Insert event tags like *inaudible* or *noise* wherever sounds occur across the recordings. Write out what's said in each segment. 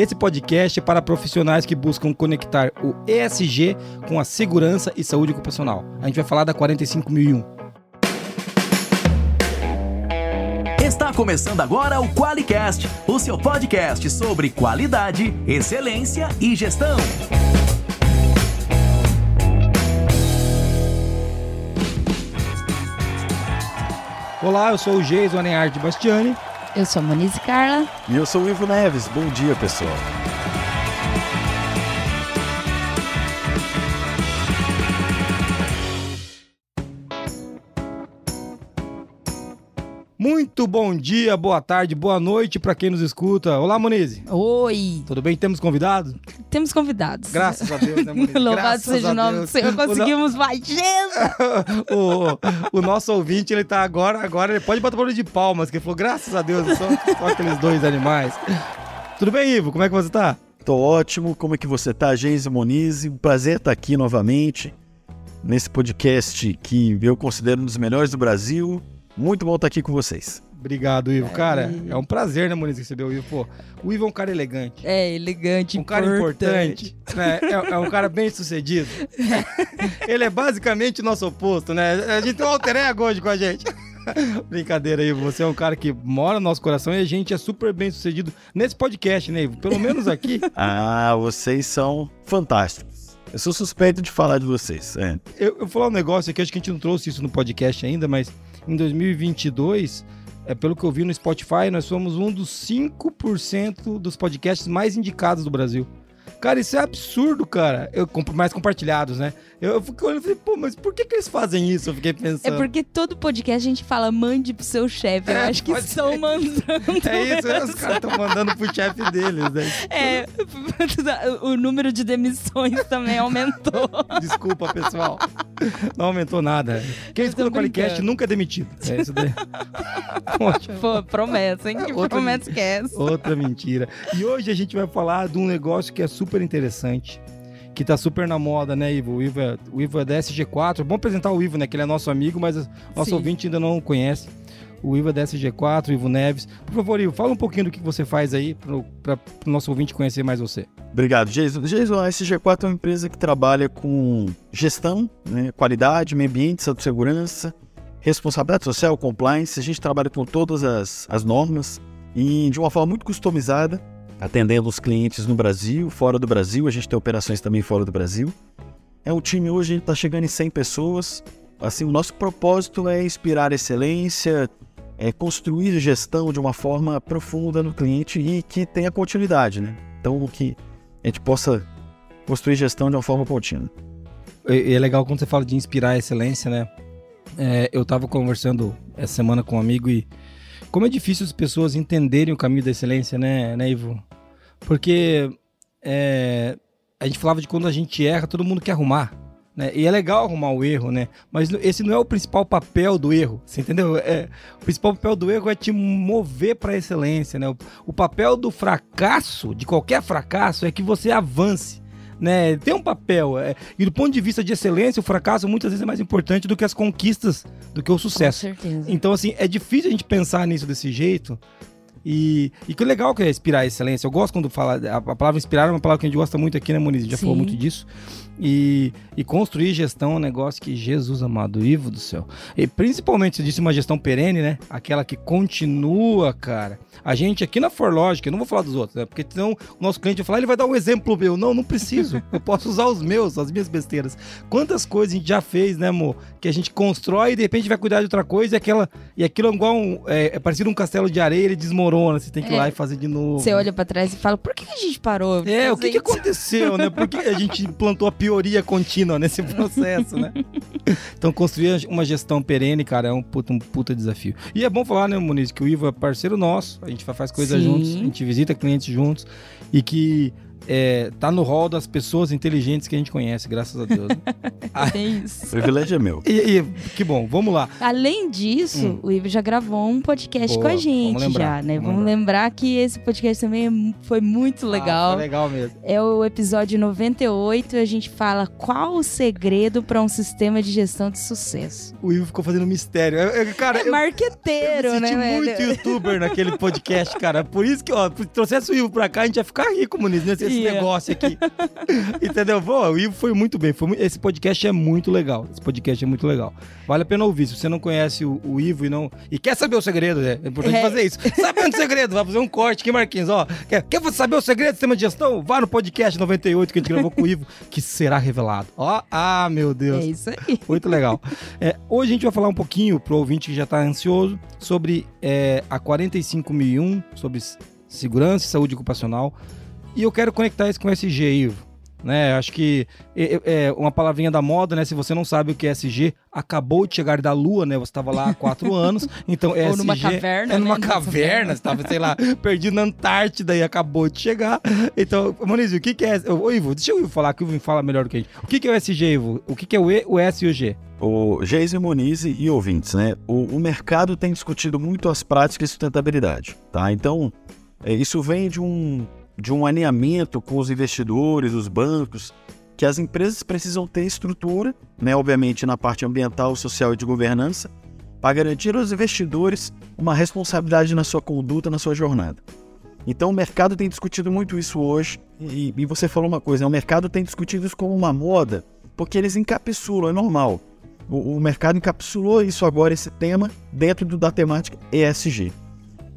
Esse podcast é para profissionais que buscam conectar o ESG com a segurança e saúde ocupacional. A gente vai falar da 45001. Está começando agora o QualiCast, o seu podcast sobre qualidade, excelência e gestão. Olá, eu sou o Geison Aneard Bastiani. Eu sou a Monize Carla. E eu sou o Ivo Neves. Bom dia, pessoal. Muito bom dia, boa tarde, boa noite para quem nos escuta. Olá, Monize. Oi. Tudo bem? Temos convidados? Temos convidados. Graças a Deus, né, Monize? *laughs* Louvado seja o nome do Senhor. Conseguimos mais Jesus. *laughs* o, o nosso ouvinte, ele tá agora, agora ele pode botar barulho de palmas, que ele falou, graças a Deus, são só aqueles dois animais. Tudo bem, Ivo? Como é que você tá? Tô ótimo. Como é que você tá, Geise Monize? Um prazer estar aqui novamente nesse podcast que eu considero um dos melhores do Brasil. Muito bom estar aqui com vocês. Obrigado, Ivo. Cara, é um prazer, né, Moniz, receber o Ivo. Pô, o Ivo é um cara elegante. É, elegante, Um cara importante. né? é, é um cara bem sucedido. *laughs* Ele é basicamente o nosso oposto, né? A gente tem um alter ego hoje com a gente. *laughs* Brincadeira, Ivo. Você é um cara que mora no nosso coração e a gente é super bem sucedido nesse podcast, né, Ivo? Pelo menos aqui. *laughs* ah, vocês são fantásticos. Eu sou suspeito de falar de vocês. É. Eu, eu vou falar um negócio aqui, acho que a gente não trouxe isso no podcast ainda, mas em 2022, é, pelo que eu vi no Spotify, nós somos um dos 5% dos podcasts mais indicados do Brasil. Cara, isso é absurdo, cara. Eu, mais compartilhados, né? Eu, eu fiquei olhando e falei, pô, mas por que, que eles fazem isso? Eu fiquei pensando. É porque todo podcast a gente fala, mande pro seu chefe. Eu É, acho que estão ser. mandando. É isso, né? os caras estão mandando pro chefe deles, né? *laughs* É, *laughs* o número de demissões também aumentou. *laughs* Desculpa, pessoal. Não aumentou nada. Quem escuta o Qualicast brincando. nunca é demitido. É isso daí. Ótimo. Pô, promessa, hein? Que Outra promessa esquece. Outra mentira. E hoje a gente vai falar de um negócio que é super interessante. Que tá super na moda, né, Ivo? O Ivo é, o Ivo é da SG4. Bom apresentar o Ivo, né? Que ele é nosso amigo, mas nosso Sim. ouvinte ainda não o conhece. O Ivo é da SG4, o Ivo Neves. Por favor, Ivo, fala um pouquinho do que você faz aí para o noso ouvinte conhecer mais você. Obrigado, Jason. Jason, a SG4 é uma empresa que trabalha com gestão, né, qualidade, meio ambiente, saúde e segurança, responsabilidade social, compliance. A gente trabalha com todas as, as normas e de uma forma muito customizada, atendendo os clientes no Brasil, fora do Brasil. A gente tem operações também fora do Brasil. É um time hoje, está chegando em 100 pessoas. Assim, o nosso propósito é inspirar excelência, é construir gestão de uma forma profunda no cliente e que tenha continuidade, né? Então, que a gente possa construir gestão de uma forma contínua. E é legal quando você fala de inspirar excelência, né? É, eu tava conversando essa semana com um amigo e como é difícil as pessoas entenderem o caminho da excelência, né, né Ivo? Porque é, a gente falava de quando a gente erra, todo mundo quer arrumar. Né? E é legal arrumar o erro, né? Mas esse não é o principal papel do erro, você entendeu? É, o principal papel do erro é te mover para a excelência, né? O, o papel do fracasso, de qualquer fracasso, é que você avance. Né, tem um papel, é, e do ponto de vista de excelência, o fracasso muitas vezes é mais importante do que as conquistas, do que o Com sucesso. certeza. Então, assim, é difícil a gente pensar nisso desse jeito. E, e que legal que é inspirar a excelência. Eu gosto quando fala. A, a palavra inspirar é uma palavra que a gente gosta muito aqui, né, gente Já Sim. falou muito disso. E, e construir gestão é um negócio que, Jesus amado, Ivo do céu. E principalmente, você disse uma gestão perene, né? Aquela que continua, cara. A gente aqui na Forlogic, eu não vou falar dos outros, né? Porque senão o nosso cliente vai falar, ele vai dar um exemplo meu. Não, não preciso. *laughs* Eu posso usar os meus, as minhas besteiras. Quantas coisas a gente já fez, né, amor? Que a gente constrói e de repente vai cuidar de outra coisa e, aquela, e aquilo é igual um, é, é parecido um castelo de areia, ele desmorona. Você tem que ir É. lá e fazer de novo. Você olha pra trás e fala, por que a gente parou? É, o que, que aconteceu, né? Por que a gente *laughs* implantou a pioria contínua nesse processo, né? *laughs* Então, construir uma gestão perene, cara, é um puta, um puta desafio. E é bom falar, né, Muniz, que o Ivo é parceiro nosso, a gente faz coisas juntos, a gente visita clientes juntos e que é, tá no rol das pessoas inteligentes que a gente conhece, graças a Deus. né? *laughs* É isso. O privilégio é meu. e, e que bom, vamos lá. Além disso, Hum. o Ivo já gravou um podcast Boa, com a gente vamos lembrar, já, né? vamos Vamos lembrar. que esse podcast também é foi muito legal. Ah, foi legal mesmo. É o episódio 98 e a gente fala qual o segredo para um sistema de gestão de sucesso. O Ivo ficou fazendo mistério. Eu- eu- cara, É eu, marqueteiro, eu me senti né, muito velho? youtuber naquele podcast, cara. Por isso que, ó, se trouxesse o Ivo pra cá, a gente ia ficar rico, Muniz, nesse esse negócio aqui. *laughs* Entendeu? Pô, o Ivo foi muito bem. Foi esse podcast é muito legal. Esse podcast é muito legal. Vale a pena ouvir. Se você não conhece o, o Ivo e não. E quer saber o segredo, é importante É. fazer isso. Sabendo o segredo, vai fazer um corte aqui, Marquinhos. Ó, quer, quer saber o segredo do sistema de gestão? Vá no podcast 98 que a gente gravou com o Ivo, *laughs* que será revelado. Ó, ah, meu Deus. É isso aí. Muito legal. É, hoje a gente vai falar um pouquinho pro ouvinte que já está ansioso sobre é, a 45001, sobre segurança e saúde ocupacional. E eu quero conectar isso com o SG, Ivo. Né, acho que é, é uma palavrinha da moda, né? Se você não sabe o que é SG, acabou de chegar da Lua, né? Você estava lá há quatro *laughs* anos, então Ou numa caverna, é numa né? caverna, você estava, sei lá, *laughs* perdido na Antártida e acabou de chegar. Então, Moniz, o que, que é? Ô, Ivo, deixa o Ivo falar, que o Ivo fala melhor do que a gente. O que, que é o SG, Ivo? O que, que é o E, o S e o G? O Geise Moniz e ouvintes, né? O, o mercado tem discutido muito as práticas de sustentabilidade, tá? Então, é, isso vem de um, de um alinhamento com os investidores, os bancos, que as empresas precisam ter estrutura, né? Obviamente na parte ambiental, social e de governança, para garantir aos investidores uma responsabilidade na sua conduta, na sua jornada. Então, o mercado tem discutido muito isso hoje, e, e você falou uma coisa, né? o mercado tem discutido isso como uma moda, porque eles encapsulam, é normal. O, o mercado encapsulou isso agora, esse tema, dentro do, da temática ESG.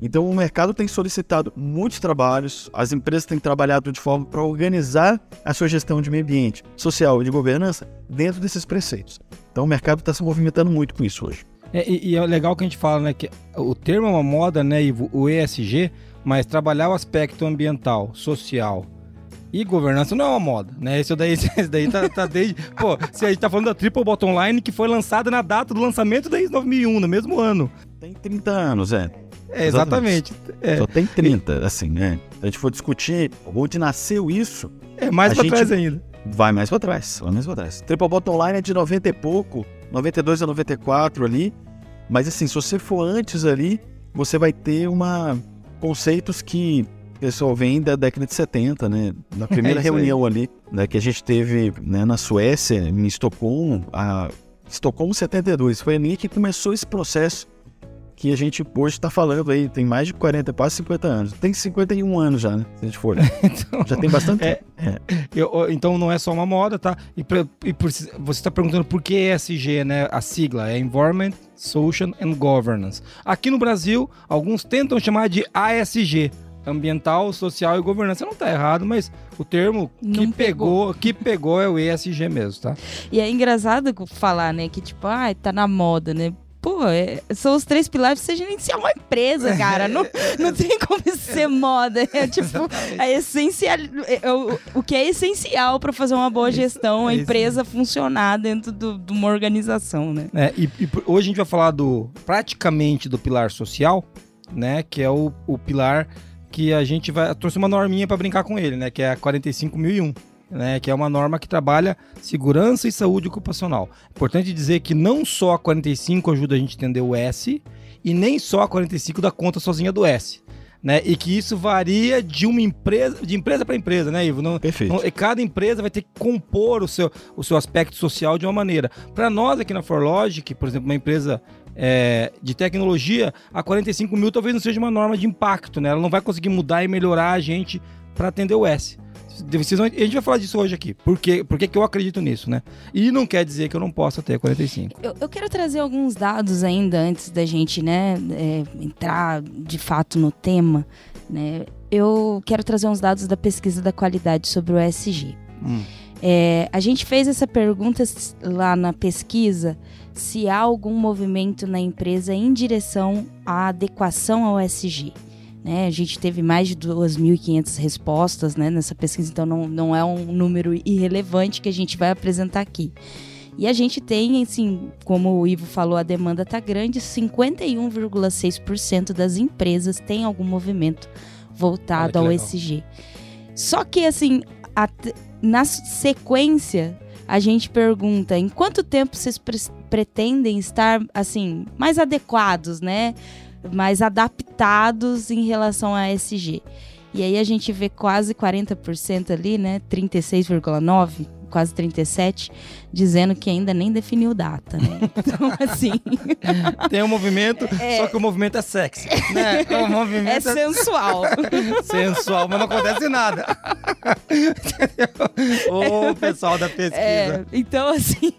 Então o mercado tem solicitado muitos trabalhos, as empresas têm trabalhado de forma para organizar a sua gestão de meio ambiente, social e de governança dentro desses preceitos. Então o mercado está se movimentando muito com isso hoje. É, e, é legal que a gente fala, né, que o termo é uma moda, né, Ivo, o ESG, mas trabalhar o aspecto ambiental, social e governança não é uma moda, né? Esse daí, *laughs* esse daí tá, tá desde... Pô, se a gente tá falando da Triple Bottom Line, que foi lançada na data do lançamento da ISO 9001, no mesmo ano. Tem 30 anos, é. É, exatamente. É, Só tem 30, assim, né? Se a gente for discutir onde nasceu isso, é mais pra trás ainda. vai mais pra trás, vai mais pra trás. Triple Bottom Line é de 90 e pouco, 92 a 94 ali. Mas assim, se você for antes ali, você vai ter uma conceitos que o pessoal vem da década de 70, né? Na *laughs* primeira isso aí. reunião ali, né, que a gente teve né, na Suécia, em Estocolmo, a Estocolmo 72, foi ali que começou esse processo que a gente hoje está falando aí, tem mais de 40, quase 50 anos. Tem 51 anos já, né? Se a gente for olhar. *laughs* Então, Já tem bastante É. tempo. Eu- eu- então não é só uma moda, tá? E, pra- e por- você está perguntando por que ESG, né? A sigla é Environment, Social and Governance. Aqui no Brasil, alguns tentam chamar de ASG, Ambiental, Social e Governança. Não tá errado, mas o termo que Não pegou, que pegou é o ESG mesmo, tá? E é engraçado falar, né, que tipo, ah, tá na moda, né? Pô, é- são os três pilares pra você gerenciar uma empresa, cara. Não, *laughs* não tem como isso ser moda. É tipo, a essencial, é- é o, o que é essencial pra fazer uma boa gestão, a é empresa funcionar dentro do- de uma organização, né? É, e, e hoje a gente vai falar do praticamente do pilar social, né? Que é o, o pilar que a gente vai. trouxe uma norminha para brincar com ele, né? Que é a 45001. Né, que é uma norma que trabalha segurança e saúde ocupacional. Importante dizer que não só a 45 ajuda a gente a entender o S e nem só a 45 dá conta sozinha do S. Né, e que isso varia de uma empresa, de empresa para empresa, né, Ivo? Não, Perfeito. e cada empresa vai ter que compor o seu, o seu aspecto social de uma maneira. Para nós aqui na ForLogic, por exemplo, uma empresa é, de tecnologia, a 45 mil talvez não seja uma norma de impacto, né? Ela não vai conseguir mudar e melhorar a gente para atender o S. Vão- a gente vai falar disso hoje aqui. Por, quê? Por que eu acredito nisso, né? E não quer dizer que eu não possa ter a 45. Eu, eu quero trazer alguns dados ainda antes da gente, né, é, entrar de fato no tema, né? Eu quero trazer uns dados da pesquisa da qualidade sobre o ESG. Hum. É, a gente fez essa pergunta lá na pesquisa se há algum movimento na empresa em direção à adequação ao ESG. Né? A gente teve mais de 2.500 respostas né, nessa pesquisa, então não, não é um número irrelevante que a gente vai apresentar aqui. E a gente tem, assim, como o Ivo falou, a demanda está grande, 51,6% das empresas têm algum movimento voltado ao. ESG. Só que, assim, a, na sequência, a gente pergunta em quanto tempo vocês pre pretendem estar, assim, mais adequados, né? Mais adaptados em relação a SG. E aí a gente vê quase 40% ali, né? 36,9% quase 37, dizendo que ainda nem definiu data, né? *laughs* Então, assim. Tem um movimento, é... só que o movimento é sexy. Né? O movimento é, é sensual. *laughs* sensual, mas não acontece nada. o pessoal da pesquisa. É, então, assim,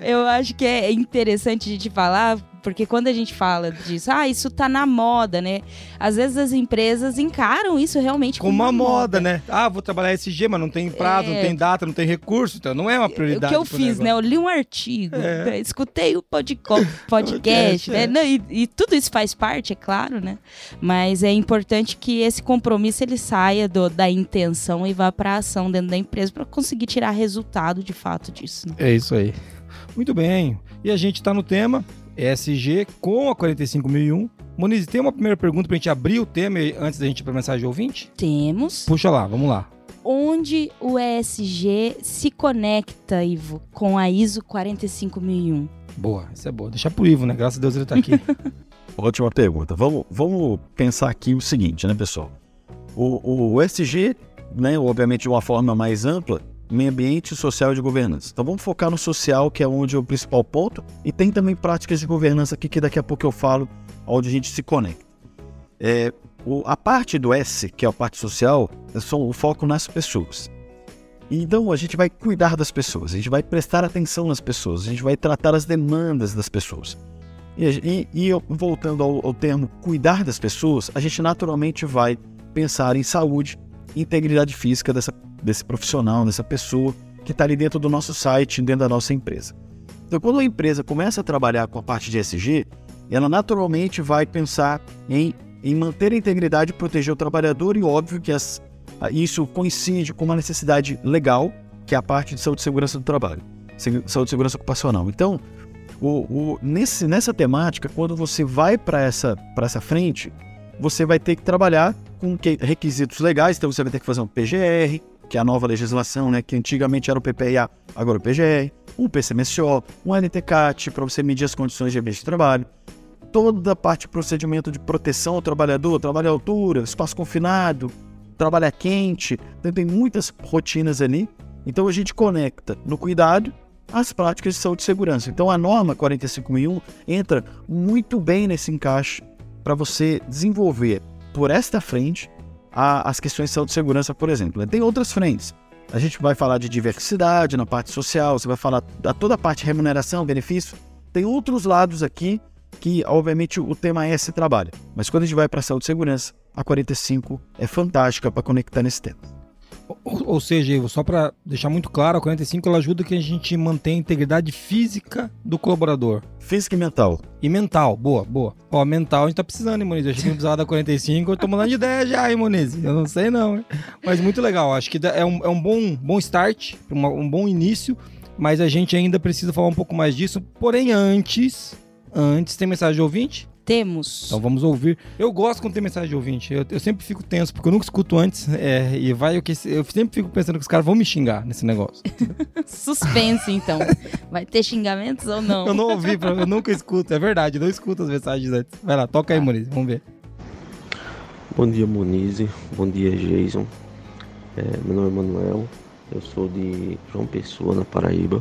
é. eu acho que é interessante a gente falar porque quando a gente fala disso, ah, isso tá na moda, né? Às vezes as empresas encaram isso realmente como, como uma moda, moda, né? Ah, vou trabalhar SG, mas não tem prazo, é... não tem data, não tem recurso, então não é uma prioridade. O que eu fiz, negócio. né? Eu li um artigo, é. né? escutei o podcast, né? É. Não, e, e, tudo isso faz parte, é claro, né? Mas é importante que esse compromisso ele saia do, da intenção e vá para ação dentro da empresa para conseguir tirar resultado de fato disso. Né? É isso aí. Muito bem. E a gente está no tema ESG com a 45001. Moniz, tem uma primeira pergunta para a gente abrir o tema antes da gente ir para a mensagem de ouvinte? Temos. Puxa lá, vamos lá. Onde o ESG se conecta, Ivo, com a ISO 45001? Boa, isso é boa. Deixa pro Ivo, né? Graças a Deus ele está aqui. *laughs* Ótima pergunta. Vamos, vamos pensar aqui o seguinte, né, pessoal? O, o ESG, né, obviamente de uma forma mais ampla, meio ambiente, social e de governança. Então vamos focar no social, que é onde é o principal ponto, e tem também práticas de governança aqui que daqui a pouco eu falo, onde a gente se conecta. É, o, a parte do S, que é a parte social, é o foco nas pessoas. Então a gente vai cuidar das pessoas, a gente vai prestar atenção nas pessoas, a gente vai tratar as demandas das pessoas. E, e, e voltando ao, ao termo cuidar das pessoas, a gente naturalmente vai pensar em saúde integridade física dessa desse profissional, dessa pessoa que está ali dentro do nosso site, dentro da nossa empresa. Então, quando a empresa começa a trabalhar com a parte de SG, ela naturalmente vai pensar em, em manter a integridade e proteger o trabalhador, e óbvio que as, isso coincide com uma necessidade legal, que é a parte de saúde e segurança do trabalho, saúde e segurança ocupacional. Então, o, o, nesse, nessa temática, quando você vai para essa, essa frente, você vai ter que trabalhar com requisitos legais, então você vai ter que fazer um PGR, que é a nova legislação, né, que antigamente era o PPIA, agora o PGR, um PCMSO, um NTCAT para você medir as condições de ambiente de trabalho, toda a parte de procedimento de proteção ao trabalhador, trabalho à altura, espaço confinado, trabalho quente, então tem muitas rotinas ali. Então a gente conecta no cuidado as práticas de saúde e segurança. Então a norma 45001 entra muito bem nesse encaixe para você desenvolver por esta frente a, as questões de saúde e segurança, por exemplo. Tem outras frentes. A gente vai falar de diversidade na parte social, você vai falar da toda a parte de remuneração, benefício. Tem outros lados aqui que, obviamente, o tema é esse trabalho. Mas quando a gente vai para saúde e segurança, a 45 é fantástica para conectar nesse tema. Ou, ou seja, Ivo, só para deixar muito claro, a 45 ela ajuda que a gente mantenha a integridade física do colaborador. Física e mental. E mental, boa, boa. Ó, mental a gente tá precisando, hein, Moniz? Eu achei que precisava da 45, eu tô mudando de ideia já, hein, Moniz? Eu não sei não, hein? Mas muito legal, acho que é um, é um bom, bom start, um bom início, mas a gente ainda precisa falar um pouco mais disso. Porém, antes, antes, tem mensagem de ouvinte? Temos. Então vamos ouvir. Eu gosto quando tem mensagem de ouvinte. Eu, eu sempre fico tenso, porque eu nunca escuto antes. É, e vai o que. Eu sempre fico pensando que os caras vão me xingar nesse negócio. *laughs* Suspense, então. Vai ter xingamentos ou não? Eu não ouvi, eu nunca escuto. É verdade, eu não escuto as mensagens antes. Vai lá, toca aí, Muniz. Vamos ver. Bom dia, Muniz. Bom dia, Jason. É, meu nome é Manuel. Eu sou de João Pessoa, na Paraíba.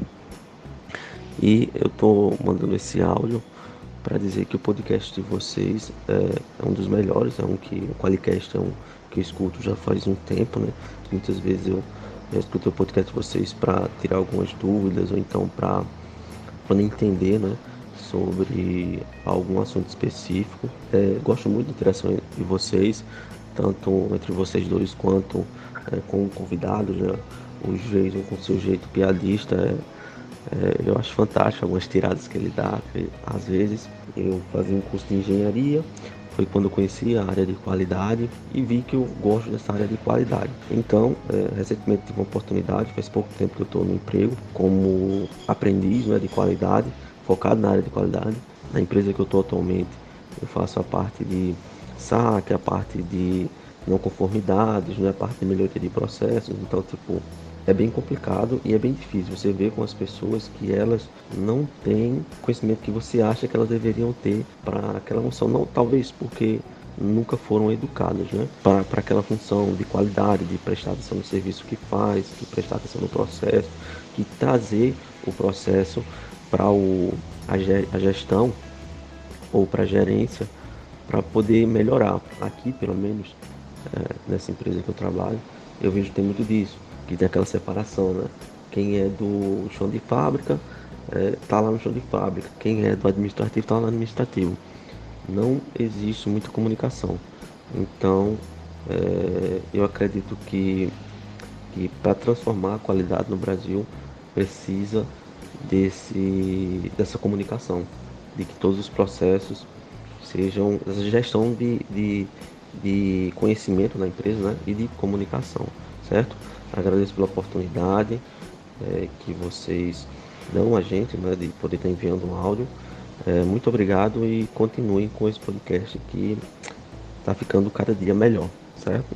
E eu tô mandando esse áudio para dizer que o podcast de vocês é, é, um dos melhores, é um que o Qualicast é um que eu escuto já faz um tempo, né? Muitas vezes eu já escuto o podcast de vocês para tirar algumas dúvidas ou então para entender, né? Sobre algum assunto específico. É, gosto muito da interação de vocês, tanto entre vocês dois quanto é, com convidados, né? O Jason com seu jeito piadista é, é, eu acho fantástico algumas tiradas que ele dá, às vezes. Eu fazia um curso de engenharia, foi quando eu conheci a área de qualidade e vi que eu gosto dessa área de qualidade. Então, é, recentemente tive uma oportunidade, faz pouco tempo que eu estou no emprego, como aprendiz né, de qualidade, focado na área de qualidade. Na empresa que eu estou atualmente, eu faço a parte de saque, a parte de não conformidades, não é parte de melhoria de processos. Então, tipo, é bem complicado e é bem difícil. Você vê com as pessoas que elas não têm conhecimento que você acha que elas deveriam ter para aquela função. Não, talvez porque nunca foram educadas né? para aquela função de qualidade, de prestar atenção no serviço que faz, de prestar atenção no processo, de trazer o processo para a gestão ou para a gerência para poder melhorar. Aqui, pelo menos, é, nessa empresa que eu trabalho, eu vejo que tem muito disso, que tem aquela separação, né? Quem é do chão de fábrica está é, lá no chão de fábrica, quem é do administrativo está lá no administrativo. Não existe muita comunicação. Então, é, eu acredito que, que para transformar a qualidade no Brasil precisa desse, dessa comunicação, de que todos os processos sejam essa gestão de, de, de conhecimento na empresa né, e de comunicação, certo? Agradeço pela oportunidade é, que vocês dão a gente né, de poder estar enviando um áudio. É, muito obrigado e continuem com esse podcast que está ficando cada dia melhor, certo?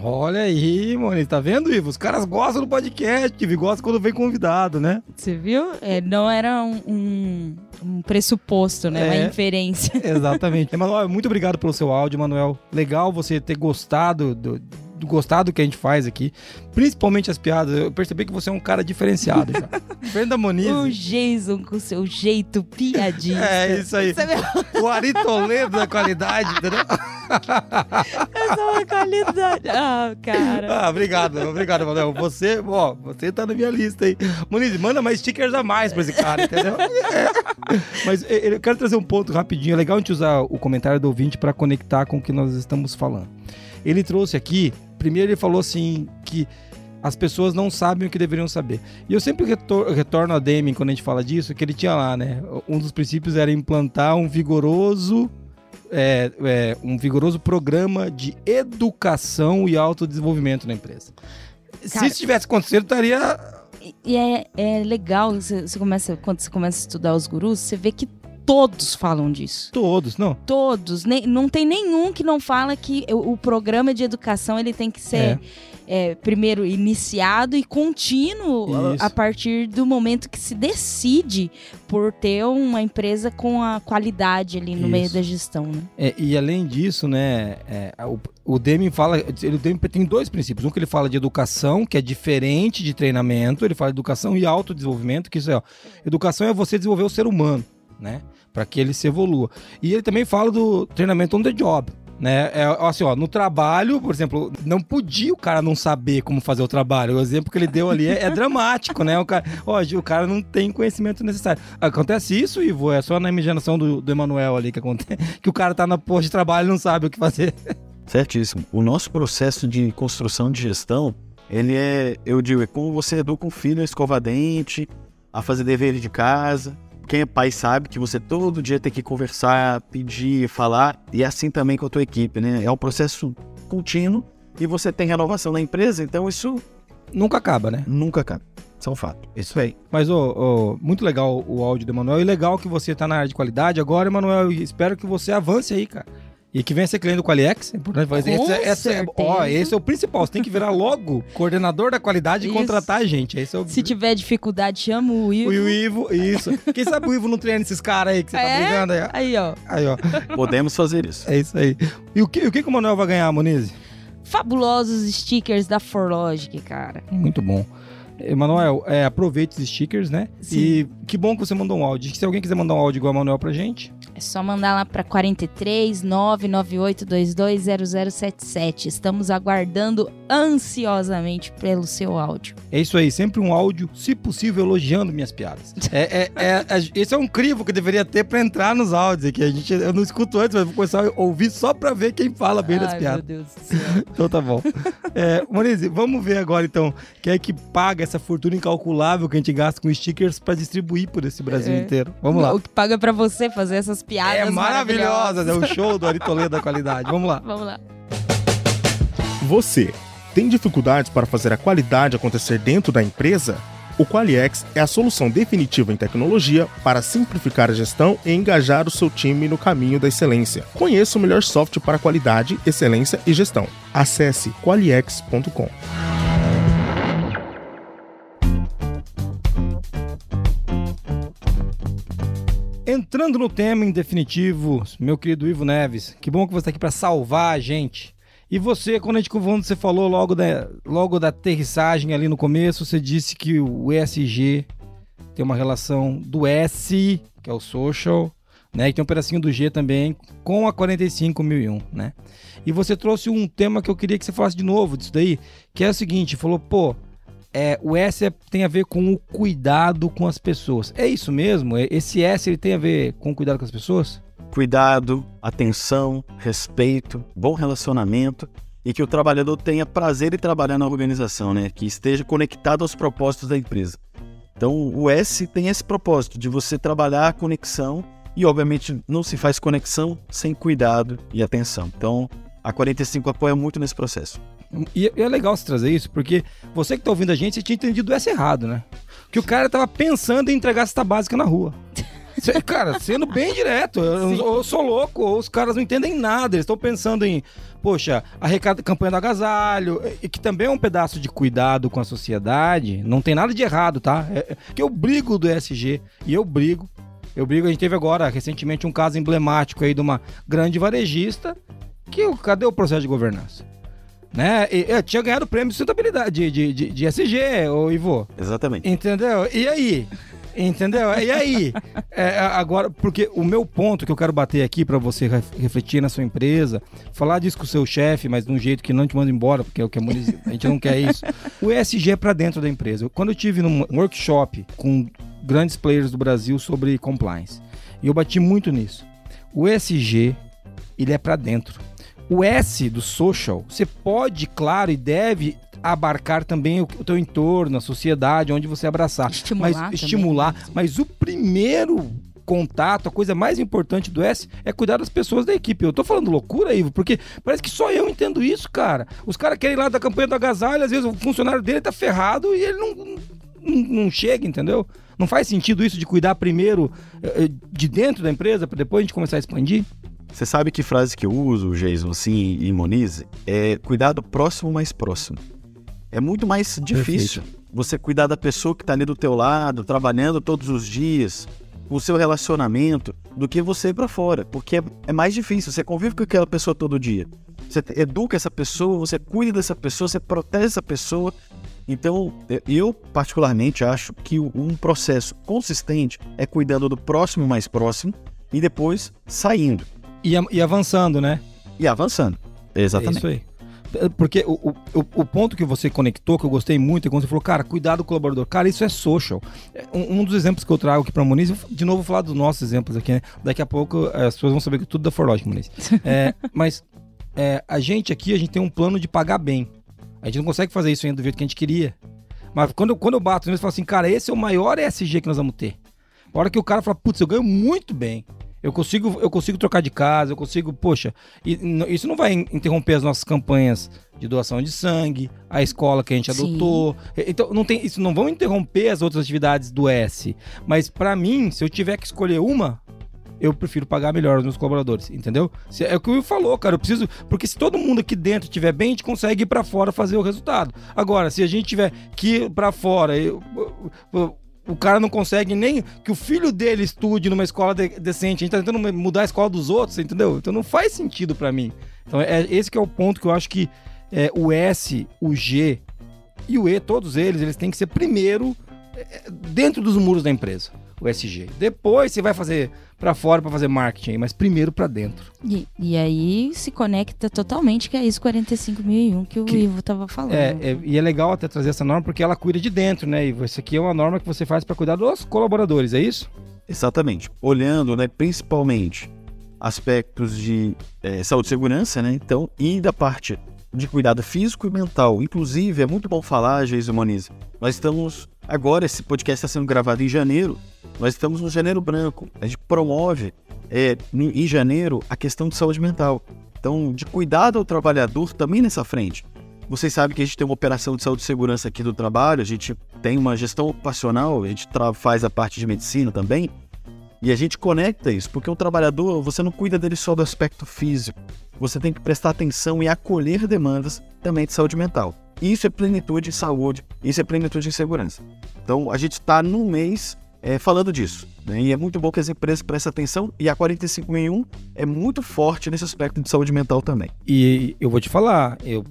Olha aí, mano, tá vendo, Ivo? Os caras gostam do podcast, e gostam quando vem convidado, né? Você viu? É, não era um, um, um, pressuposto, né? É, uma inferência. Exatamente. Emanuel, muito obrigado pelo seu áudio, Manuel. Legal você ter gostado do, gostar do que a gente faz aqui, principalmente as piadas. Eu percebi que você é um cara diferenciado já. *laughs* Moniz. O Jason com seu jeito piadista. É, isso aí. É o Ari Toledo da qualidade, entendeu? Essa é uma qualidade. Ah, cara. Ah, obrigado, obrigado, Manuel. Você, ó, você tá na minha lista aí. Moniz, manda mais stickers a mais pra esse cara, entendeu? É. *laughs* Mas eu quero trazer um ponto rapidinho. É legal a gente usar o comentário do ouvinte para conectar com o que nós estamos falando. Ele trouxe aqui primeiro ele falou assim que as pessoas não sabem o que deveriam saber. E eu sempre retor retorno a Deming quando a gente fala disso, que ele tinha lá, né? Um dos princípios era implantar um vigoroso é, é, um vigoroso programa de educação e autodesenvolvimento na empresa. Cara, Se isso tivesse acontecido, estaria. E é, é legal, você, você começa, quando você começa a estudar os gurus, você vê que todos falam disso. Todos, não? Todos. Nem, não tem nenhum que não fala que o, o programa de educação ele tem que ser é. É, primeiro iniciado e contínuo a, a partir do momento que se decide por ter uma empresa com a qualidade ali no Isso. meio da gestão, né? É, e além disso, né, é, o, o Deming fala, ele, o Deming tem dois princípios. Um que ele fala de educação, que é diferente de treinamento, ele fala de educação e autodesenvolvimento, que isso é, ó, educação é você desenvolver o ser humano, né? Para que ele se evolua. E ele também fala do treinamento on the job. Né? É, assim, ó, no trabalho, por exemplo, não podia o cara não saber como fazer o trabalho. O exemplo que ele deu ali é, é dramático, né? O cara, ó, o cara não tem conhecimento necessário. Acontece isso, Ivo, é só na imaginação do, do Emanuel ali que acontece, *laughs* que o cara tá na posta de trabalho e não sabe o que fazer. Certíssimo. O nosso processo de construção de gestão, ele é, eu digo, é como você educa um filho a escovar dente, a fazer dever de casa, quem é pai sabe que você todo dia tem que conversar, pedir, falar, e é assim também com a tua equipe, né? É um processo contínuo e você tem renovação na empresa, então isso nunca acaba, né? Nunca acaba. Isso é um fato. Isso aí. Mas, oh, oh, muito legal o áudio do Emanuel e legal que você está na área de qualidade. Agora, Emanuel, espero que você avance aí, cara. E que venha ser cliente do Qualiex, é importante fazer. Com esse, esse, é, ó, esse é o principal. Você tem que virar logo *laughs* coordenador da qualidade isso. e contratar a gente. Esse é o... Se tiver dificuldade, chama o Ivo. O Ivo, isso. Quem sabe o Ivo não treina esses caras aí que você tá é? tá brigando aí. Aí, ó. Aí, ó. Podemos fazer isso. É isso aí. E o que o, que o Manuel vai ganhar, Monize? Fabulosos stickers da Forlogic, cara. Muito bom. Emanuel, é, aproveite os stickers, né? Sim. E que bom que você mandou um áudio. Se alguém quiser mandar um áudio igual a Manuel pra gente, é só mandar lá para 43 998220077. Estamos aguardando ansiosamente pelo seu áudio. É isso aí, sempre um áudio, se possível, elogiando minhas piadas. *laughs* É, é, é, é esse é um crivo que deveria ter para entrar nos áudios aqui. A gente, eu não escuto antes, mas vou começar a ouvir só para ver quem fala bem Ai, das piadas. Meu Deus do céu. *laughs* então tá bom. É, Monize, vamos ver agora então quem é que paga essa fortuna incalculável que a gente gasta com stickers para distribuir por esse Brasil é. inteiro. Vamos lá. O que paga para você fazer essas piadas é maravilhosas. É o show do Ari Toledo da qualidade. Vamos lá. *laughs* Vamos lá. Você tem dificuldades para fazer a qualidade acontecer dentro da empresa? O Qualiex é a solução definitiva em tecnologia para simplificar a gestão e engajar o seu time no caminho da excelência. Conheça o melhor software para qualidade, excelência e gestão. Acesse qualiex.com. Entrando no tema em definitivo, meu querido Ivo Neves, que bom que você está aqui para salvar a gente. E você, quando a gente quando você falou logo da, logo da aterrissagem ali no começo, você disse que o ESG tem uma relação do S, que é o social, né? E tem um pedacinho do G também com a 45001, né? E você trouxe um tema que eu queria que você falasse de novo disso daí, que é o seguinte, falou, pô, é, o S é, tem a ver com o cuidado com as pessoas. É isso mesmo? É, esse S ele tem a ver com o cuidado com as pessoas? cuidado, atenção, respeito, bom relacionamento e que o trabalhador tenha prazer em trabalhar na organização, né? Que esteja conectado aos propósitos da empresa. Então, o S tem esse propósito de você trabalhar a conexão e, obviamente, não se faz conexão sem cuidado e atenção. Então, a 45 apoia muito nesse processo. E é legal você trazer isso, porque você que está ouvindo a gente, você tinha entendido S errado, né? Que o cara estava pensando em entregar essa básica na rua. *laughs* Cara, sendo bem direto, eu, eu, sou louco, ou os caras não entendem nada, eles estão pensando em, poxa, a campanha do agasalho, e que também é um pedaço de cuidado com a sociedade, não tem nada de errado, tá? É, é, que eu brigo do ESG, e eu brigo, eu brigo, a gente teve agora, recentemente, um caso emblemático aí de uma grande varejista, que cadê o processo de governança? Né? E, eu tinha ganhado o prêmio de sustentabilidade de, de, de, SG, ô Ivo. Exatamente. Entendeu? E aí? Entendeu? E aí? É, agora, porque o meu ponto que eu quero bater aqui para você refletir na sua empresa, falar disso com o seu chefe, mas de um jeito que não te manda embora, porque é o que a, Muniz, a gente não quer isso. O ESG é para dentro da empresa. Quando eu tive num workshop com grandes players do Brasil sobre compliance, e eu bati muito nisso. O ESG, ele é para dentro. O S do social, você pode, claro, e deve abarcar também o, o teu entorno, a sociedade, onde você abraçar. Estimular. Mas, estimular. Mas o primeiro contato, a coisa mais importante do S é cuidar das pessoas da equipe. Eu tô falando loucura, Ivo, porque parece que só eu entendo isso, cara. Os caras querem ir lá da campanha do agasalho, às vezes o funcionário dele tá ferrado e ele não, não, não chega, entendeu? Não faz sentido isso de cuidar primeiro eh, de dentro da empresa para depois a gente começar a expandir? Você sabe que frase que eu uso, Jason, assim, e Monize? É cuidado próximo mais próximo. É muito mais difícil Perfeito. você cuidar da pessoa que está ali do teu lado, trabalhando todos os dias, o seu relacionamento, do que você ir para fora, porque é, é, mais difícil. Você convive com aquela pessoa todo dia. Você educa essa pessoa, você cuida dessa pessoa, você protege essa pessoa. Então, eu particularmente acho que um processo consistente é cuidando do próximo mais próximo e depois saindo. E, e avançando, né? E avançando. Exatamente. É isso aí. Porque o, o, o ponto que você conectou, que eu gostei muito, é quando você falou, cara, cuidado do colaborador. Cara, isso é social. É, um, um dos exemplos que eu trago aqui para Muniz, de novo vou falar dos nossos exemplos aqui, né? Daqui a pouco é, as pessoas vão saber que tudo da Forlogic, Muniz. É, *laughs* mas é, a gente aqui, a gente tem um plano de pagar bem. A gente não consegue fazer isso ainda do jeito que a gente queria. Mas quando, quando eu bato eu falo assim, cara, esse é o maior ESG que nós vamos ter. A hora que o cara fala, putz, eu ganho muito bem. Eu consigo, eu consigo trocar de casa, eu consigo, poxa, isso não vai interromper as nossas campanhas de doação de sangue, a escola que a gente Sim. adotou. Então, não tem, isso não vão interromper as outras atividades do S. Mas para mim, se eu tiver que escolher uma, eu prefiro pagar melhor os meus colaboradores, entendeu? É o que o Will falou, cara. Eu preciso. Porque se todo mundo aqui dentro estiver bem, a gente consegue ir para fora fazer o resultado. Agora, se a gente tiver que ir para fora. Eu, eu, o cara não consegue nem que o filho dele estude numa escola de, decente. A gente tá tentando mudar a escola dos outros, entendeu? Então não faz sentido para mim. Então é esse que é o ponto que eu acho que é, o S, o G e o E, todos eles, eles têm que ser primeiro é, dentro dos muros da empresa, o SG. Depois você vai fazer para fora para fazer marketing, mas primeiro para dentro. E, e, aí se conecta totalmente que é isso 45001 que o que, Ivo tava falando. É, é, e é legal até trazer essa norma porque ela cuida de dentro, né, Ivo? Isso aqui é uma norma que você faz para cuidar dos colaboradores, é isso? Exatamente. Olhando, né, principalmente aspectos de é, saúde e segurança, né? Então, e da parte de cuidado físico e mental. Inclusive, é muito bom falar, Geisa Moniz. Nós estamos agora, esse podcast está sendo gravado em janeiro. Nós estamos no Janeiro Branco. A gente promove é, em janeiro a questão de saúde mental. Então, de cuidado ao trabalhador também nessa frente. Vocês sabem que a gente tem uma operação de saúde e segurança aqui do trabalho, a gente tem uma gestão ocupacional, a gente faz a parte de medicina também, e a gente conecta isso, porque o trabalhador, você não cuida dele só do aspecto físico, você tem que prestar atenção e acolher demandas também de saúde mental. Isso é plenitude em saúde, isso é plenitude em segurança. Então, a gente está num mês é, falando disso. Né? E é muito bom que as empresas prestem atenção e a 4561 é muito forte nesse aspecto de saúde mental também. E eu vou te falar, eu,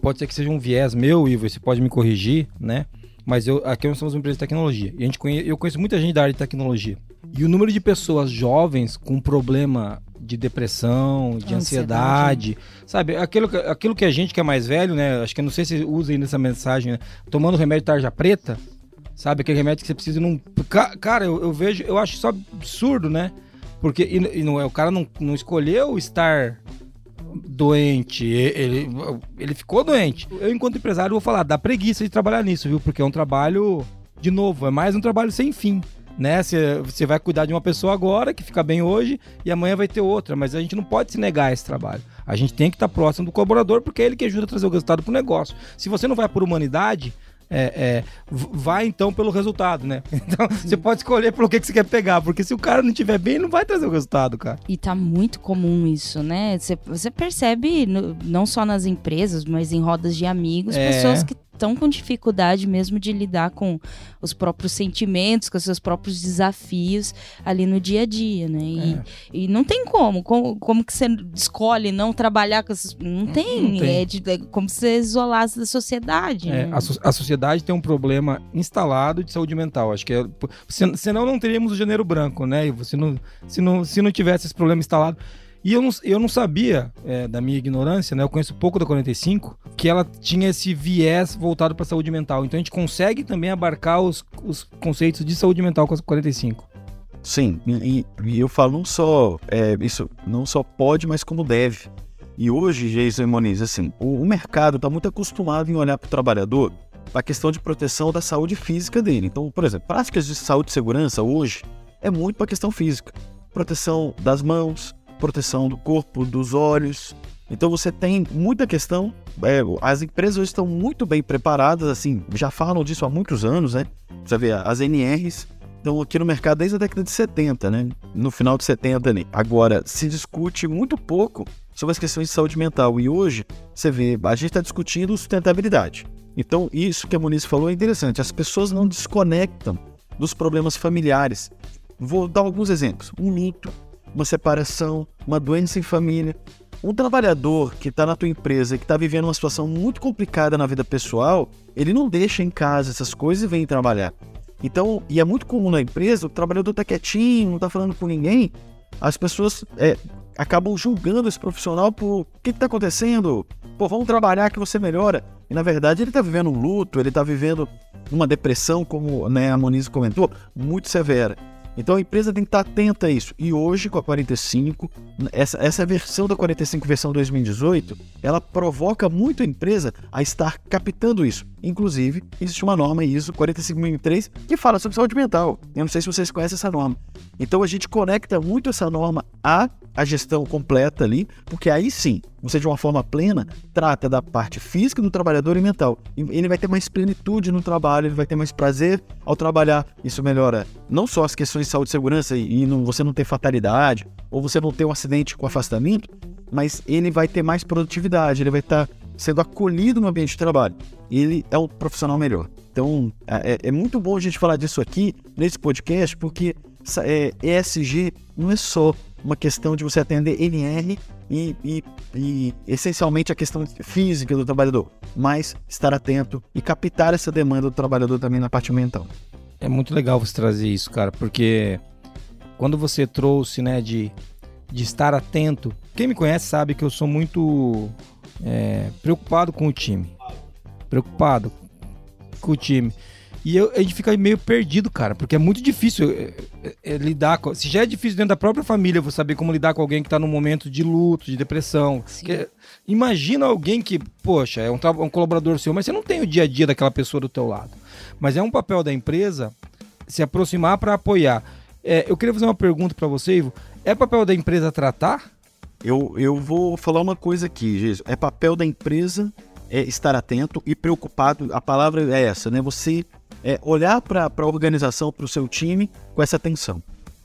pode ser que seja um viés meu, e você pode me corrigir, né? Mas eu, aqui nós somos uma empresa de tecnologia. E a gente conhe, eu conheço muita gente da área de tecnologia. E o número de pessoas jovens com problema de depressão, de ansiedade, ansiedade, sabe? Aquilo, aquilo que a gente que é mais velho, né? Acho que não sei se usa ainda essa mensagem, né? Tomando remédio tarja preta, sabe? Aquele remédio que você precisa num. Cara, eu, eu vejo, eu acho isso absurdo, né? Porque e, e não, é, o cara não, não escolheu estar doente, ele, ele ficou doente. Eu, enquanto empresário, vou falar, dá preguiça de trabalhar nisso, viu? Porque é um trabalho, de novo, é mais um trabalho sem fim. Né? Você vai cuidar de uma pessoa agora que fica bem hoje e amanhã vai ter outra, mas a gente não pode se negar a esse trabalho. A gente tem que estar próximo do colaborador porque é ele que ajuda a trazer o resultado para o negócio. Se você não vai por humanidade, é, é, vai então pelo resultado, né? *laughs* Então você pode escolher pelo que, que você quer pegar, porque se o cara não tiver bem, não vai trazer o resultado, cara. E tá muito comum isso, né? Você, você percebe, no, não só nas empresas, mas em rodas de amigos, é. pessoas que estão com dificuldade mesmo de lidar com os próprios sentimentos, com os seus próprios desafios ali no dia a dia, né? E, é. e não tem como, como, como que você escolhe não trabalhar com essas... Não tem, não tem. É, de, é como se você isolasse da sociedade. É, né? a, so, a, sociedade tem um problema instalado de saúde mental, acho que é, senão não teríamos o janeiro branco, né? E você não, se, não, se não tivesse esse problema instalado... E eu não, eu não sabia, é, da minha ignorância, né? Eu conheço pouco da 45, que ela tinha esse viés voltado para saúde mental. Então a gente consegue também abarcar os, os conceitos de saúde mental com a 45. Sim, e, e eu falo não só é, isso, não só pode, mas como deve. E hoje, Jason Moniz, assim, o, o mercado está muito acostumado em olhar para o trabalhador para a questão de proteção da saúde física dele. Então, por exemplo, práticas de saúde e segurança hoje é muito para a questão física. Proteção das mãos, proteção do corpo, dos olhos. Então você tem muita questão. É, as empresas estão muito bem preparadas, assim, já falam disso há muitos anos, né? Você vê, as NRs estão aqui no mercado desde a década de 70, né? No final de 70, né? Agora, se discute muito pouco sobre as questões de saúde mental. E hoje, você vê, a gente está discutindo sustentabilidade. Então, isso que a Muniz falou é interessante. As pessoas não desconectam dos problemas familiares. Vou dar alguns exemplos. Um luto, uma separação, uma doença em família. Um trabalhador que está na tua empresa e que está vivendo uma situação muito complicada na vida pessoal, ele não deixa em casa essas coisas e vem trabalhar. Então, e é muito comum na empresa, o trabalhador está quietinho, não está falando com ninguém, as pessoas é, acabam julgando esse profissional por o que está acontecendo? Pô, vamos trabalhar que você melhora. E na verdade ele está vivendo um luto, ele está vivendo uma depressão, como né, a Moniz comentou, muito severa. Então a empresa tem que estar atenta a isso. E hoje, com a 45, essa, essa versão da 45, versão 2018, ela provoca muito a empresa a estar captando isso. Inclusive, existe uma norma ISO 45003 que fala sobre saúde mental. Eu não sei se vocês conhecem essa norma. Então a gente conecta muito essa norma a a gestão completa ali, porque aí sim, você de uma forma plena trata da parte física do trabalhador e mental. Ele vai ter mais plenitude no trabalho, ele vai ter mais prazer ao trabalhar. Isso melhora não só as questões de saúde e segurança e, não, você não ter fatalidade ou você não ter um acidente com afastamento, mas ele vai ter mais produtividade, ele vai estar sendo acolhido no ambiente de trabalho. Ele é um profissional melhor. Então, é, é muito bom a gente falar disso aqui nesse podcast, porque é, ESG não é só uma questão de você atender NR e, e, e, essencialmente a questão física do trabalhador, mas estar atento e captar essa demanda do trabalhador também na parte mental. É muito legal você trazer isso, cara, porque quando você trouxe, né, de, de estar atento, quem me conhece sabe que eu sou muito é, preocupado com o time, preocupado com o time. E eu, a gente fica meio perdido, cara, porque é muito difícil é, é, é, lidar com. Se já é difícil dentro da própria família você saber como lidar com alguém que tá num momento de luto, de depressão. Que, imagina alguém que, poxa, é um, um colaborador seu, mas você não tem o dia a dia daquela pessoa do teu lado. Mas é um papel da empresa se aproximar para apoiar. É, eu queria fazer uma pergunta para você, Ivo. É papel da empresa tratar? Eu, eu vou falar uma coisa aqui, Jesus. É papel da empresa é, estar atento e preocupado. A palavra é essa, né? Você é olhar para a organização, para o seu time com essa atenção.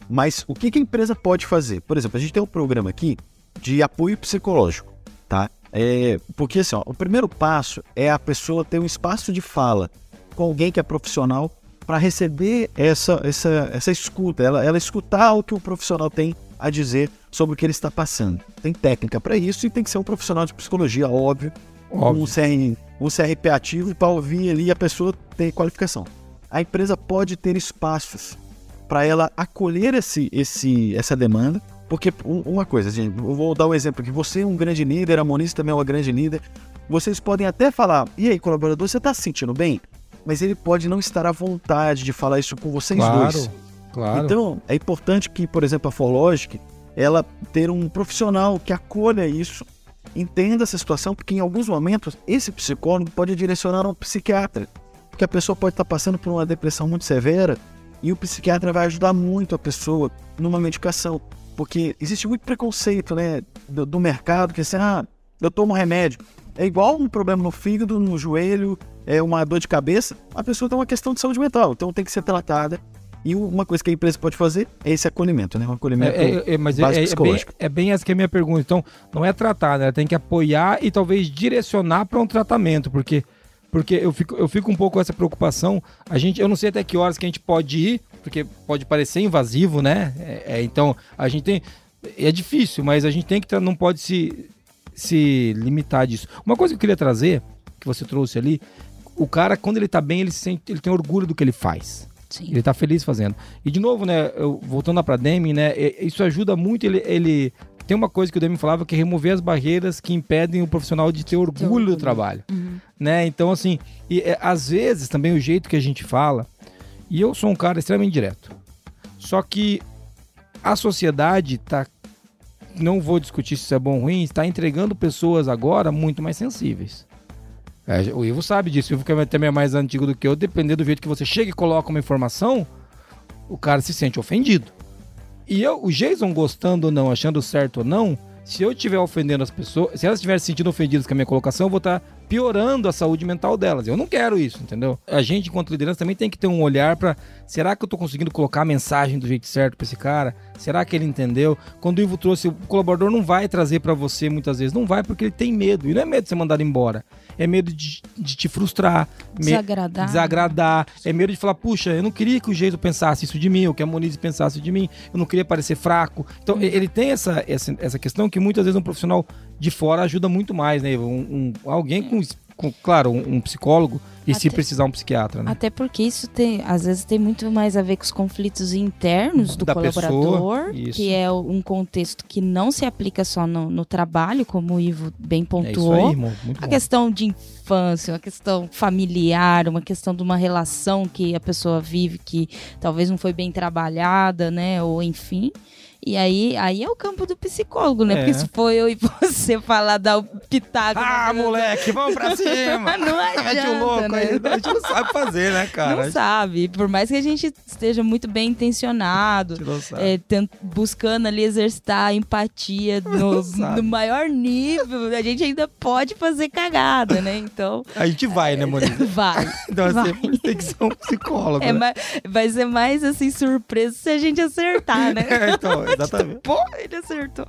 Mas o que, que a empresa pode fazer? Por exemplo, a gente tem um programa aqui de apoio psicológico, tá? É, porque assim, ó, o primeiro passo é a pessoa ter um espaço de fala com alguém que é profissional para receber essa, essa, essa escuta, ela, ela escutar o que o profissional tem a dizer sobre o que ele está passando. Tem técnica para isso e tem que ser um profissional de psicologia, óbvio, óbvio. Um, CR, um CRP ativo para ouvir ali a pessoa ter qualificação. A empresa pode ter espaços para ela acolher esse, esse, essa demanda, porque uma coisa, gente, eu vou dar um exemplo aqui. Você é um grande líder, a Moniz também é uma grande líder. Vocês podem até falar, e aí, colaborador, você está se sentindo bem? Mas ele pode não estar à vontade de falar isso com vocês claro, dois. Claro. Então, é importante que, por exemplo, a Forlogic, ela ter um profissional que acolha isso, entenda essa situação, porque em alguns momentos esse psicólogo pode direcionar um psiquiatra. Porque a pessoa pode estar passando por uma depressão muito severa e o psiquiatra vai ajudar muito a pessoa numa medicação. Porque existe muito preconceito né, do, do mercado, que assim, ah, eu tomo remédio. É igual um problema no fígado, no joelho, é uma dor de cabeça. A pessoa tem uma questão de saúde mental, então tem que ser tratada. E uma coisa que a empresa pode fazer é esse acolhimento, né? Um acolhimento é, é, é mas é, é, é bem, é, bem, essa que é a minha pergunta. Então, não é tratar, né? Tem que apoiar e talvez direcionar para um tratamento, porque porque eu fico, eu fico um pouco com essa preocupação. A gente, eu não sei até que horas que a gente pode ir, porque pode parecer invasivo, né? É, então, a gente tem. É difícil, mas a gente tem que. Não pode se, se limitar disso. Uma coisa que eu queria trazer, que você trouxe ali, o cara, quando ele tá bem, ele, sente, ele tem orgulho do que ele faz. Sim. Ele tá feliz fazendo. E de novo, né, eu, voltando lá pra Demi, né, isso ajuda muito ele, ele tem uma coisa que o Demi falava que é remover as barreiras que impedem o profissional de ter orgulho, orgulho. do trabalho. Uhum. Né? Então, assim, e, é, às vezes também o jeito que a gente fala, e eu sou um cara extremamente direto. Só que a sociedade tá. Não vou discutir se isso é bom ou ruim, está entregando pessoas agora muito mais sensíveis. É, o Ivo sabe disso, o Ivo que é também é mais antigo do que eu, dependendo do jeito que você chega e coloca uma informação, o cara se sente ofendido. E eu, o Jason gostando ou não, achando certo ou não, se eu estiver ofendendo as pessoas, se elas estiverem se sentindo ofendidas com a minha colocação, eu vou estar piorando a saúde mental delas. Eu não quero isso, entendeu? A gente, enquanto liderança, também tem que ter um olhar para será que eu estou conseguindo colocar a mensagem do jeito certo para esse cara? Será que ele entendeu? Quando o Ivo trouxe, o colaborador não vai trazer para você muitas vezes, não vai porque ele tem medo. E não é medo de ser mandado embora é medo de, de te frustrar, desagradar. desagradar, é medo de falar, puxa, eu não queria que o jeito pensasse isso de mim, ou que a Moniz pensasse de mim, eu não queria parecer fraco. Então, ele tem essa, essa, essa questão que muitas vezes um profissional de fora ajuda muito mais, né? Um, um alguém com, com claro, um, um psicólogo e até, se precisar um psiquiatra, né? Até porque isso tem, às vezes tem muito mais a ver com os conflitos internos do da colaborador, pessoa, que é um contexto que não se aplica só no, no trabalho, como o Ivo bem pontuou. É isso aí, muito a bom. questão de infância, uma questão familiar, uma questão de uma relação que a pessoa vive que talvez não foi bem trabalhada, né? Ou enfim. E aí, aí é o campo do psicólogo, né? É. Porque se for eu e *laughs* você falar da pitaco... Ah, moleque, vamos pra *laughs* cima! não adianta, um louco né? aí. A gente não sabe fazer, né, cara? Não sabe. Por mais que a gente esteja muito bem intencionado, é, tent, buscando ali exercitar a empatia *laughs* no, no, maior nível, a gente ainda pode fazer cagada, né? Então... A gente vai, né, Monique? Vai. então, vai. Assim, tem que ser um psicólogo, é, né? vai ser mais, assim, surpresa se a gente acertar, né? É, então, Exatamente. Pô, ele acertou.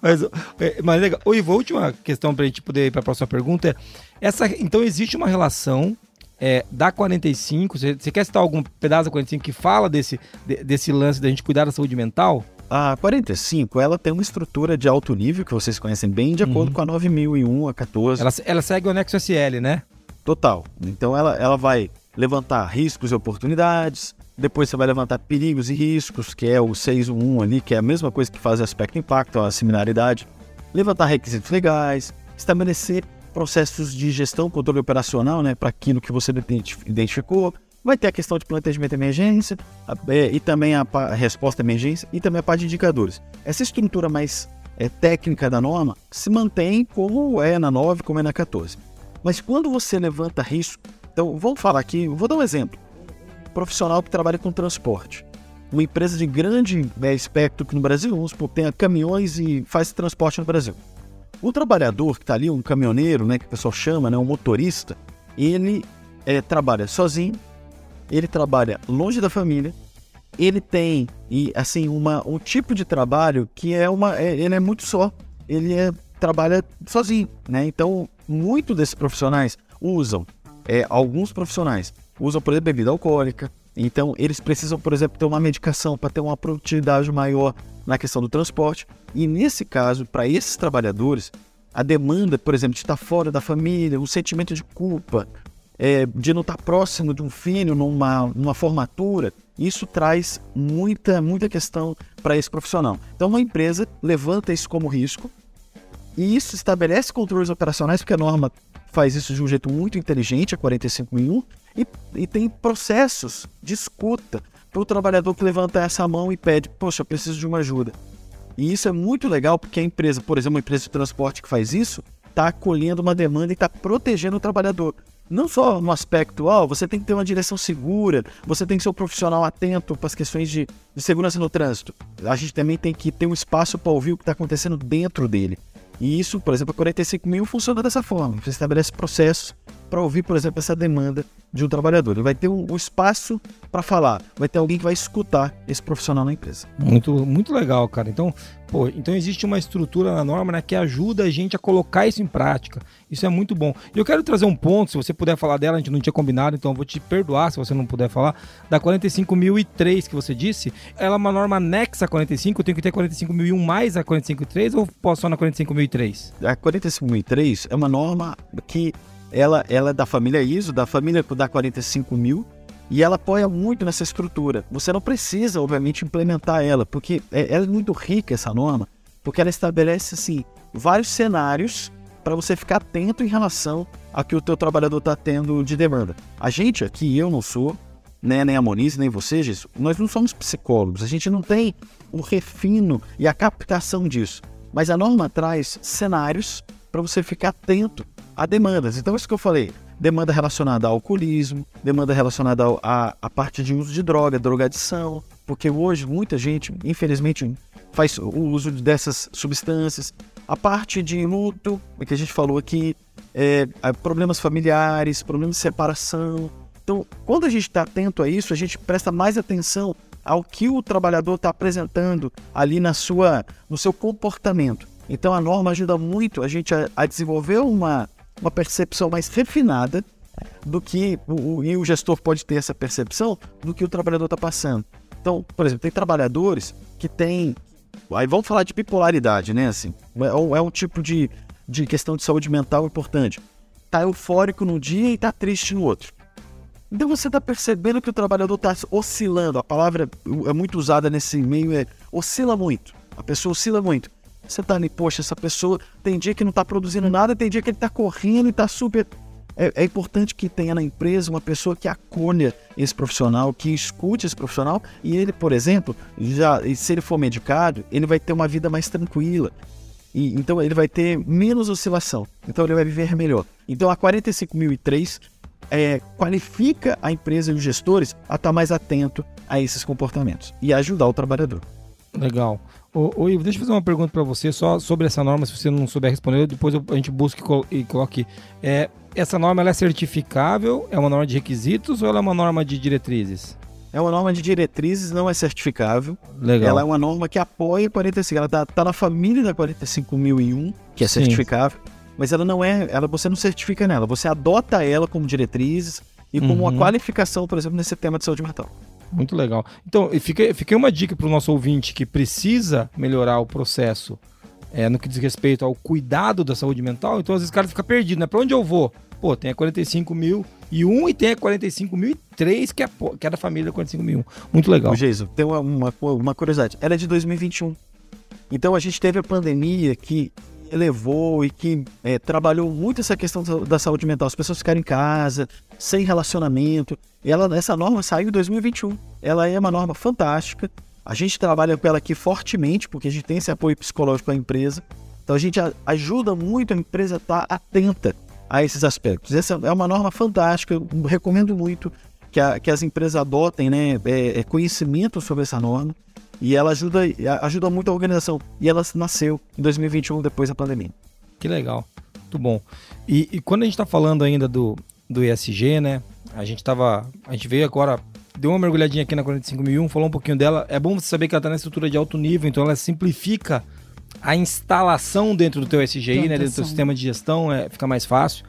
mas, é, mas legal. O Ivo, a última questão pra gente poder ir pra próxima pergunta é: essa, então existe uma relação é, da 45, você, você quer citar algum pedaço da 45 que fala desse, de, desse lance da gente cuidar da saúde mental? A 45, ela tem uma estrutura de alto nível que vocês conhecem bem, de acordo uhum. com a 9001, a 14. Ela, ela segue o anexo SL, né? Total. Então ela, ela vai levantar riscos e oportunidades, depois você vai levantar perigos e riscos, que é o 611 ali, que é a mesma coisa que faz aspecto impacto, a similaridade. Levantar requisitos legais, estabelecer processos de gestão, controle operacional, né, para aquilo que você identificou. Vai ter a questão de planejamento de emergência é, e também a, a resposta à emergência e também a parte de indicadores. Essa estrutura mais é, técnica da norma se mantém como é na 9, como é na 14. Mas quando você levanta risco, então vamos falar aqui, vou dar um exemplo profissional que trabalha com transporte. Uma empresa de grande né, espectro que no Brasil, vamos supor, tem caminhões e faz transporte no Brasil. O trabalhador que está ali, um caminhoneiro, né, que o pessoal chama, né, um motorista, ele é, trabalha sozinho, ele trabalha longe da família, ele tem e assim uma, um tipo de trabalho que é uma é, ele é muito só, ele é, trabalha sozinho, né? Então, muito desses profissionais usam é, alguns profissionais usam, por exemplo, bebida alcoólica. Então, eles precisam, por exemplo, ter uma medicação para ter uma produtividade maior na questão do transporte. E nesse caso, para esses trabalhadores, a demanda, por exemplo, de estar fora da família, o sentimento de culpa, é, de não estar próximo de um filho numa, numa formatura, isso traz muita, muita questão para esse profissional. Então, uma empresa levanta isso como risco e isso estabelece controles operacionais, porque a norma faz isso de um jeito muito inteligente, a 45001, e, e tem processos de escuta para o trabalhador que levanta essa mão e pede, poxa, eu preciso de uma ajuda. E isso é muito legal porque a empresa, por exemplo, uma empresa de transporte que faz isso, está acolhendo uma demanda e está protegendo o trabalhador. Não só no aspecto, ó, oh, você tem que ter uma direção segura, você tem que ser um profissional atento para as questões de, de segurança no trânsito. A gente também tem que ter um espaço para ouvir o que está acontecendo dentro dele. E isso, por exemplo, a 45 mil funciona dessa forma. Você estabelece processos para ouvir, por exemplo, essa demanda de um trabalhador. Ele vai ter um, um espaço para falar, vai ter alguém que vai escutar esse profissional na empresa. Muito, muito legal, cara. Então, pô, então existe uma estrutura na norma né, que ajuda a gente a colocar isso em prática. Isso é muito bom. E eu quero trazer um ponto, se você puder falar dela, a gente não tinha combinado, então eu vou te perdoar se você não puder falar, da 45.003 que você disse. Ela é uma norma anexa a 45, eu tenho que ter 45.001 mais a 45.003 ou posso só na 45.003? A 45.003 é uma norma que ela, ela é da família ISO, da família da 45 mil, e ela apoia muito nessa estrutura. Você não precisa, obviamente, implementar ela, porque é, ela é muito rica essa norma, porque ela estabelece assim vários cenários para você ficar atento em relação a que o teu trabalhador está tendo de demanda. A gente aqui, eu não sou, né, nem a Moniz, nem você, Jesus, nós não somos psicólogos, a gente não tem o refino e a captação disso. Mas a norma traz cenários para você ficar atento a demandas. Então, isso que eu falei, demanda relacionada ao alcoolismo, demanda relacionada à, à parte de uso de droga, drogadição, porque hoje muita gente, infelizmente, faz o uso dessas substâncias. A parte de luto, que a gente falou aqui, é, problemas familiares, problemas de separação. Então, quando a gente está atento a isso, a gente presta mais atenção ao que o trabalhador está apresentando ali na sua, no seu comportamento. Então, a norma ajuda muito a gente a, a desenvolver uma, uma percepção mais refinada do que o, e o gestor pode ter essa percepção do que o trabalhador está passando. Então, por exemplo, tem trabalhadores que têm. Aí vamos falar de bipolaridade, né? Assim, é, um, é um tipo de, de questão de saúde mental importante. Tá eufórico num dia e tá triste no outro. Então você está percebendo que o trabalhador está oscilando. A palavra é muito usada nesse meio é oscila muito. A pessoa oscila muito. Você tá ali, poxa, essa pessoa tem dia que não tá produzindo nada, tem dia que ele tá correndo e tá super. É, é, importante que tenha na empresa uma pessoa que acolha esse profissional, que escute esse profissional e ele, por exemplo, já se ele for medicado, ele vai ter uma vida mais tranquila. E, então ele vai ter menos oscilação. Então ele vai viver melhor. Então a 45.003 é, qualifica a empresa e os gestores a estar mais atento a esses comportamentos e ajudar o trabalhador. Legal. Ô, ô Ivo, deixa eu fazer uma pergunta para você só sobre essa norma, se você não souber responder, depois a gente busca e coloque. É, essa norma é certificável? É uma norma de requisitos ou ela é uma norma de diretrizes? É uma norma de diretrizes, não é certificável. Legal. Ela é uma norma que apoia a 45. Ela está tá na família da 45001, que é Sim. certificável, mas ela não é. Ela, você não certifica nela, você adota ela como diretrizes e como uhum. uma qualificação, por exemplo, nesse tema de saúde mental. Muito legal. Então, fica, fica uma dica para o nosso ouvinte que precisa melhorar o processo é, no que diz respeito ao cuidado da saúde mental. Então, às vezes o cara fica perdido, né? Para onde eu vou? Pô, tem a 45 mil e um e tem a 45 mil e três que é, que é da família 45 mil. Muito legal. O Geiso, tem uma, uma, uma curiosidade. Ela é de 2021. Então, a gente teve a pandemia que elevou e que é, trabalhou muito essa questão da saúde mental. As pessoas ficaram em casa, sem relacionamento. Ela, essa norma saiu em 2021. Ela é uma norma fantástica. A gente trabalha com ela aqui fortemente, porque a gente tem esse apoio psicológico à empresa. Então a gente ajuda muito a empresa a estar atenta a esses aspectos. Essa é uma norma fantástica, eu recomendo muito que, a, que as empresas adotem né, é, é conhecimento sobre essa norma. E ela ajuda, ajuda muito a organização. E ela nasceu em 2021, depois da pandemia. Que legal. Muito bom. E, e quando a gente está falando ainda do, do ESG, né? A gente tava. A gente veio agora. Deu uma mergulhadinha aqui na 45001, falou um pouquinho dela. É bom você saber que ela tá na estrutura de alto nível, então ela simplifica a instalação dentro do teu SGI, né, dentro do teu sistema de gestão, é, fica mais fácil.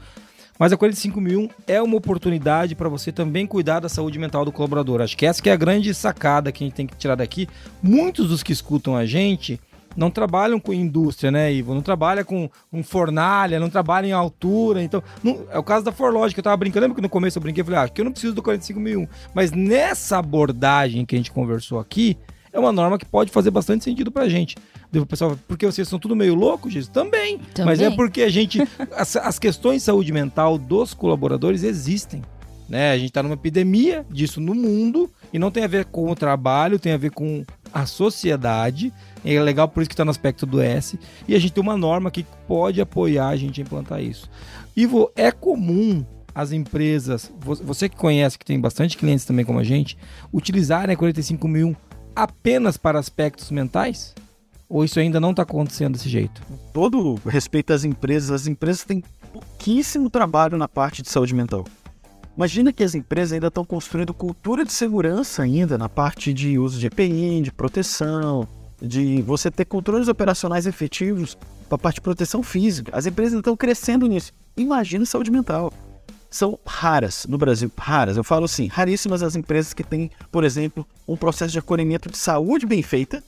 Mas a 45001 é uma oportunidade para você também cuidar da saúde mental do colaborador. Acho que essa que é a grande sacada que a gente tem que tirar daqui. Muitos dos que escutam a gente não trabalham com indústria, né, Ivo? Não trabalha com um fornalha, não trabalha em altura. Então, não, é o caso da Forlogic. Eu tava brincando, lembra que no começo eu brinquei e falei, ah, que eu não preciso do 45001. Mas nessa abordagem que a gente conversou aqui, é uma norma que pode fazer bastante sentido pra gente. O pessoal, porque vocês são tudo meio loucos, Jesus? Também. Também. Mas é porque a gente. *laughs* as, as questões de saúde mental dos colaboradores existem. Né? A gente está numa epidemia disso no mundo e não tem a ver com o trabalho, tem a ver com a sociedade. É legal por isso que está no aspecto do S. E a gente tem uma norma que pode apoiar a gente a implantar isso. Ivo, é comum as empresas, você que conhece, que tem bastante clientes também como a gente, utilizarem a 45 mil apenas para aspectos mentais? Ou isso ainda não está acontecendo desse jeito? Todo respeito às empresas, as empresas têm pouquíssimo trabalho na parte de saúde mental. Imagina que as empresas ainda estão construindo cultura de segurança ainda na parte de uso de EPI, de proteção, de você ter controles operacionais efetivos para a parte de proteção física. As empresas estão crescendo nisso. Imagina saúde mental. São raras no Brasil, raras. Eu falo assim, raríssimas as empresas que têm, por exemplo, um processo de acolhimento de saúde bem feita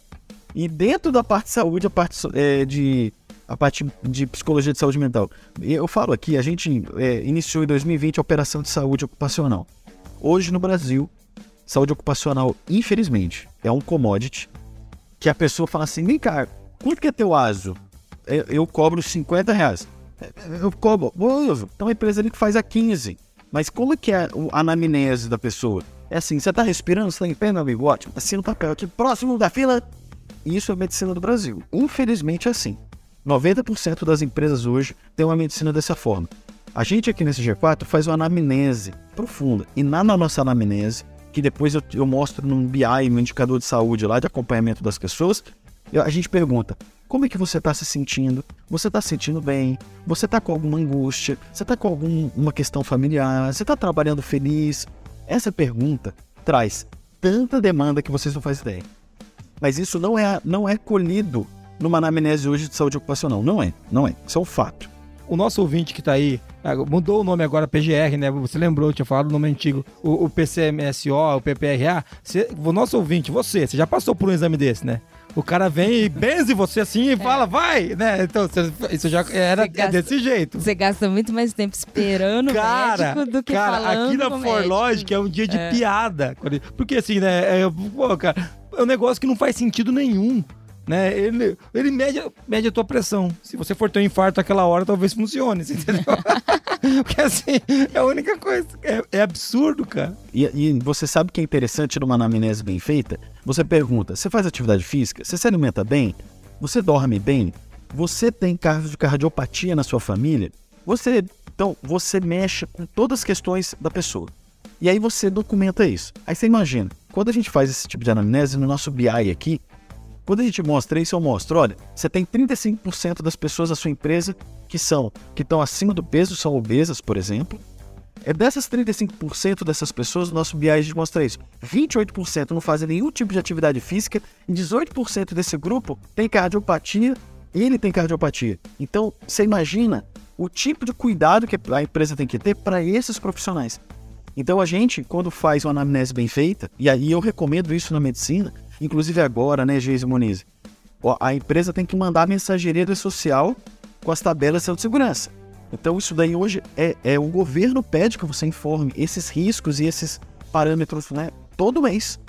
e dentro da parte de saúde, a parte é, de a parte de psicologia de saúde mental. Eu falo aqui, a gente é, iniciou em 2020 a operação de saúde ocupacional. Hoje no Brasil, saúde ocupacional, infelizmente, é um commodity que a pessoa fala assim, vem cá, quanto que é teu ASO? Eu, eu cobro 50 reais. Eu cobro, então a empresa ali que faz a 15. Mas como é que é a anamnese da pessoa? É assim, você tá respirando, você tá em pé, meu amigo? Ótimo. Assim no papel aqui, próximo da fila, isso é medicina do Brasil. Infelizmente é assim. 90% das empresas hoje têm uma medicina dessa forma. A gente aqui nesse G4 faz uma anamnese profunda. E na nossa anamnese, que depois eu, eu mostro num BI, um indicador de saúde lá, de acompanhamento das pessoas, a gente pergunta: como é que você está se sentindo? Você está se sentindo bem? Você está com alguma angústia? Você está com alguma questão familiar? Você está trabalhando feliz? Essa pergunta traz tanta demanda que vocês não fazem ideia. Mas isso não é, não é colhido numa anamnese hoje de saúde ocupacional. Não é, não é. Isso é um fato. O nosso ouvinte que está aí, ah, mudou o nome agora PGR, né? Você lembrou, eu tinha falado o nome antigo, o, o PCMSO, o PPRA. Você, o nosso ouvinte, você, você já passou por um exame desse, né? O cara vem e benze você assim e fala, vai, né? Então, isso já era gasta, desse jeito. Você gasta muito mais tempo esperando cara, o médico do que cara, falando aqui na Forlogic é um dia de é. piada. Porque assim, né? É, pô, cara, é um negócio que não faz sentido nenhum. Né? Ele, ele mede, mede a tua pressão. Se você for ter um infarto naquela hora, talvez funcione, entendeu? *laughs* Porque assim, é a única coisa. É, é absurdo, cara. E, e, você sabe que é interessante numa anamnese bem feita? Você pergunta: você faz atividade física? Você se alimenta bem? Você dorme bem? Você tem casos de cardiopatia na sua família? Você. Então, você mexe com todas as questões da pessoa. E aí você documenta isso. Aí você imagina, quando a gente faz esse tipo de anamnese no nosso BI aqui, quando a gente mostra isso, eu mostro, olha, você tem 35% das pessoas da sua empresa que são que estão acima do peso, são obesas, por exemplo. É dessas 35% dessas pessoas, o nosso BI a gente mostra isso. 28% não fazem nenhum tipo de atividade física e 18% desse grupo tem cardiopatia, ele tem cardiopatia. Então, você imagina o tipo de cuidado que a empresa tem que ter para esses profissionais. Então a gente, quando faz uma anamnese bem feita, e aí eu recomendo isso na medicina, inclusive agora, né, Geise Moniz? A empresa tem que mandar a mensageria social com as tabelas de segurança. Então isso daí hoje é, é o governo pede que você informe esses riscos e esses parâmetros né, todo mês.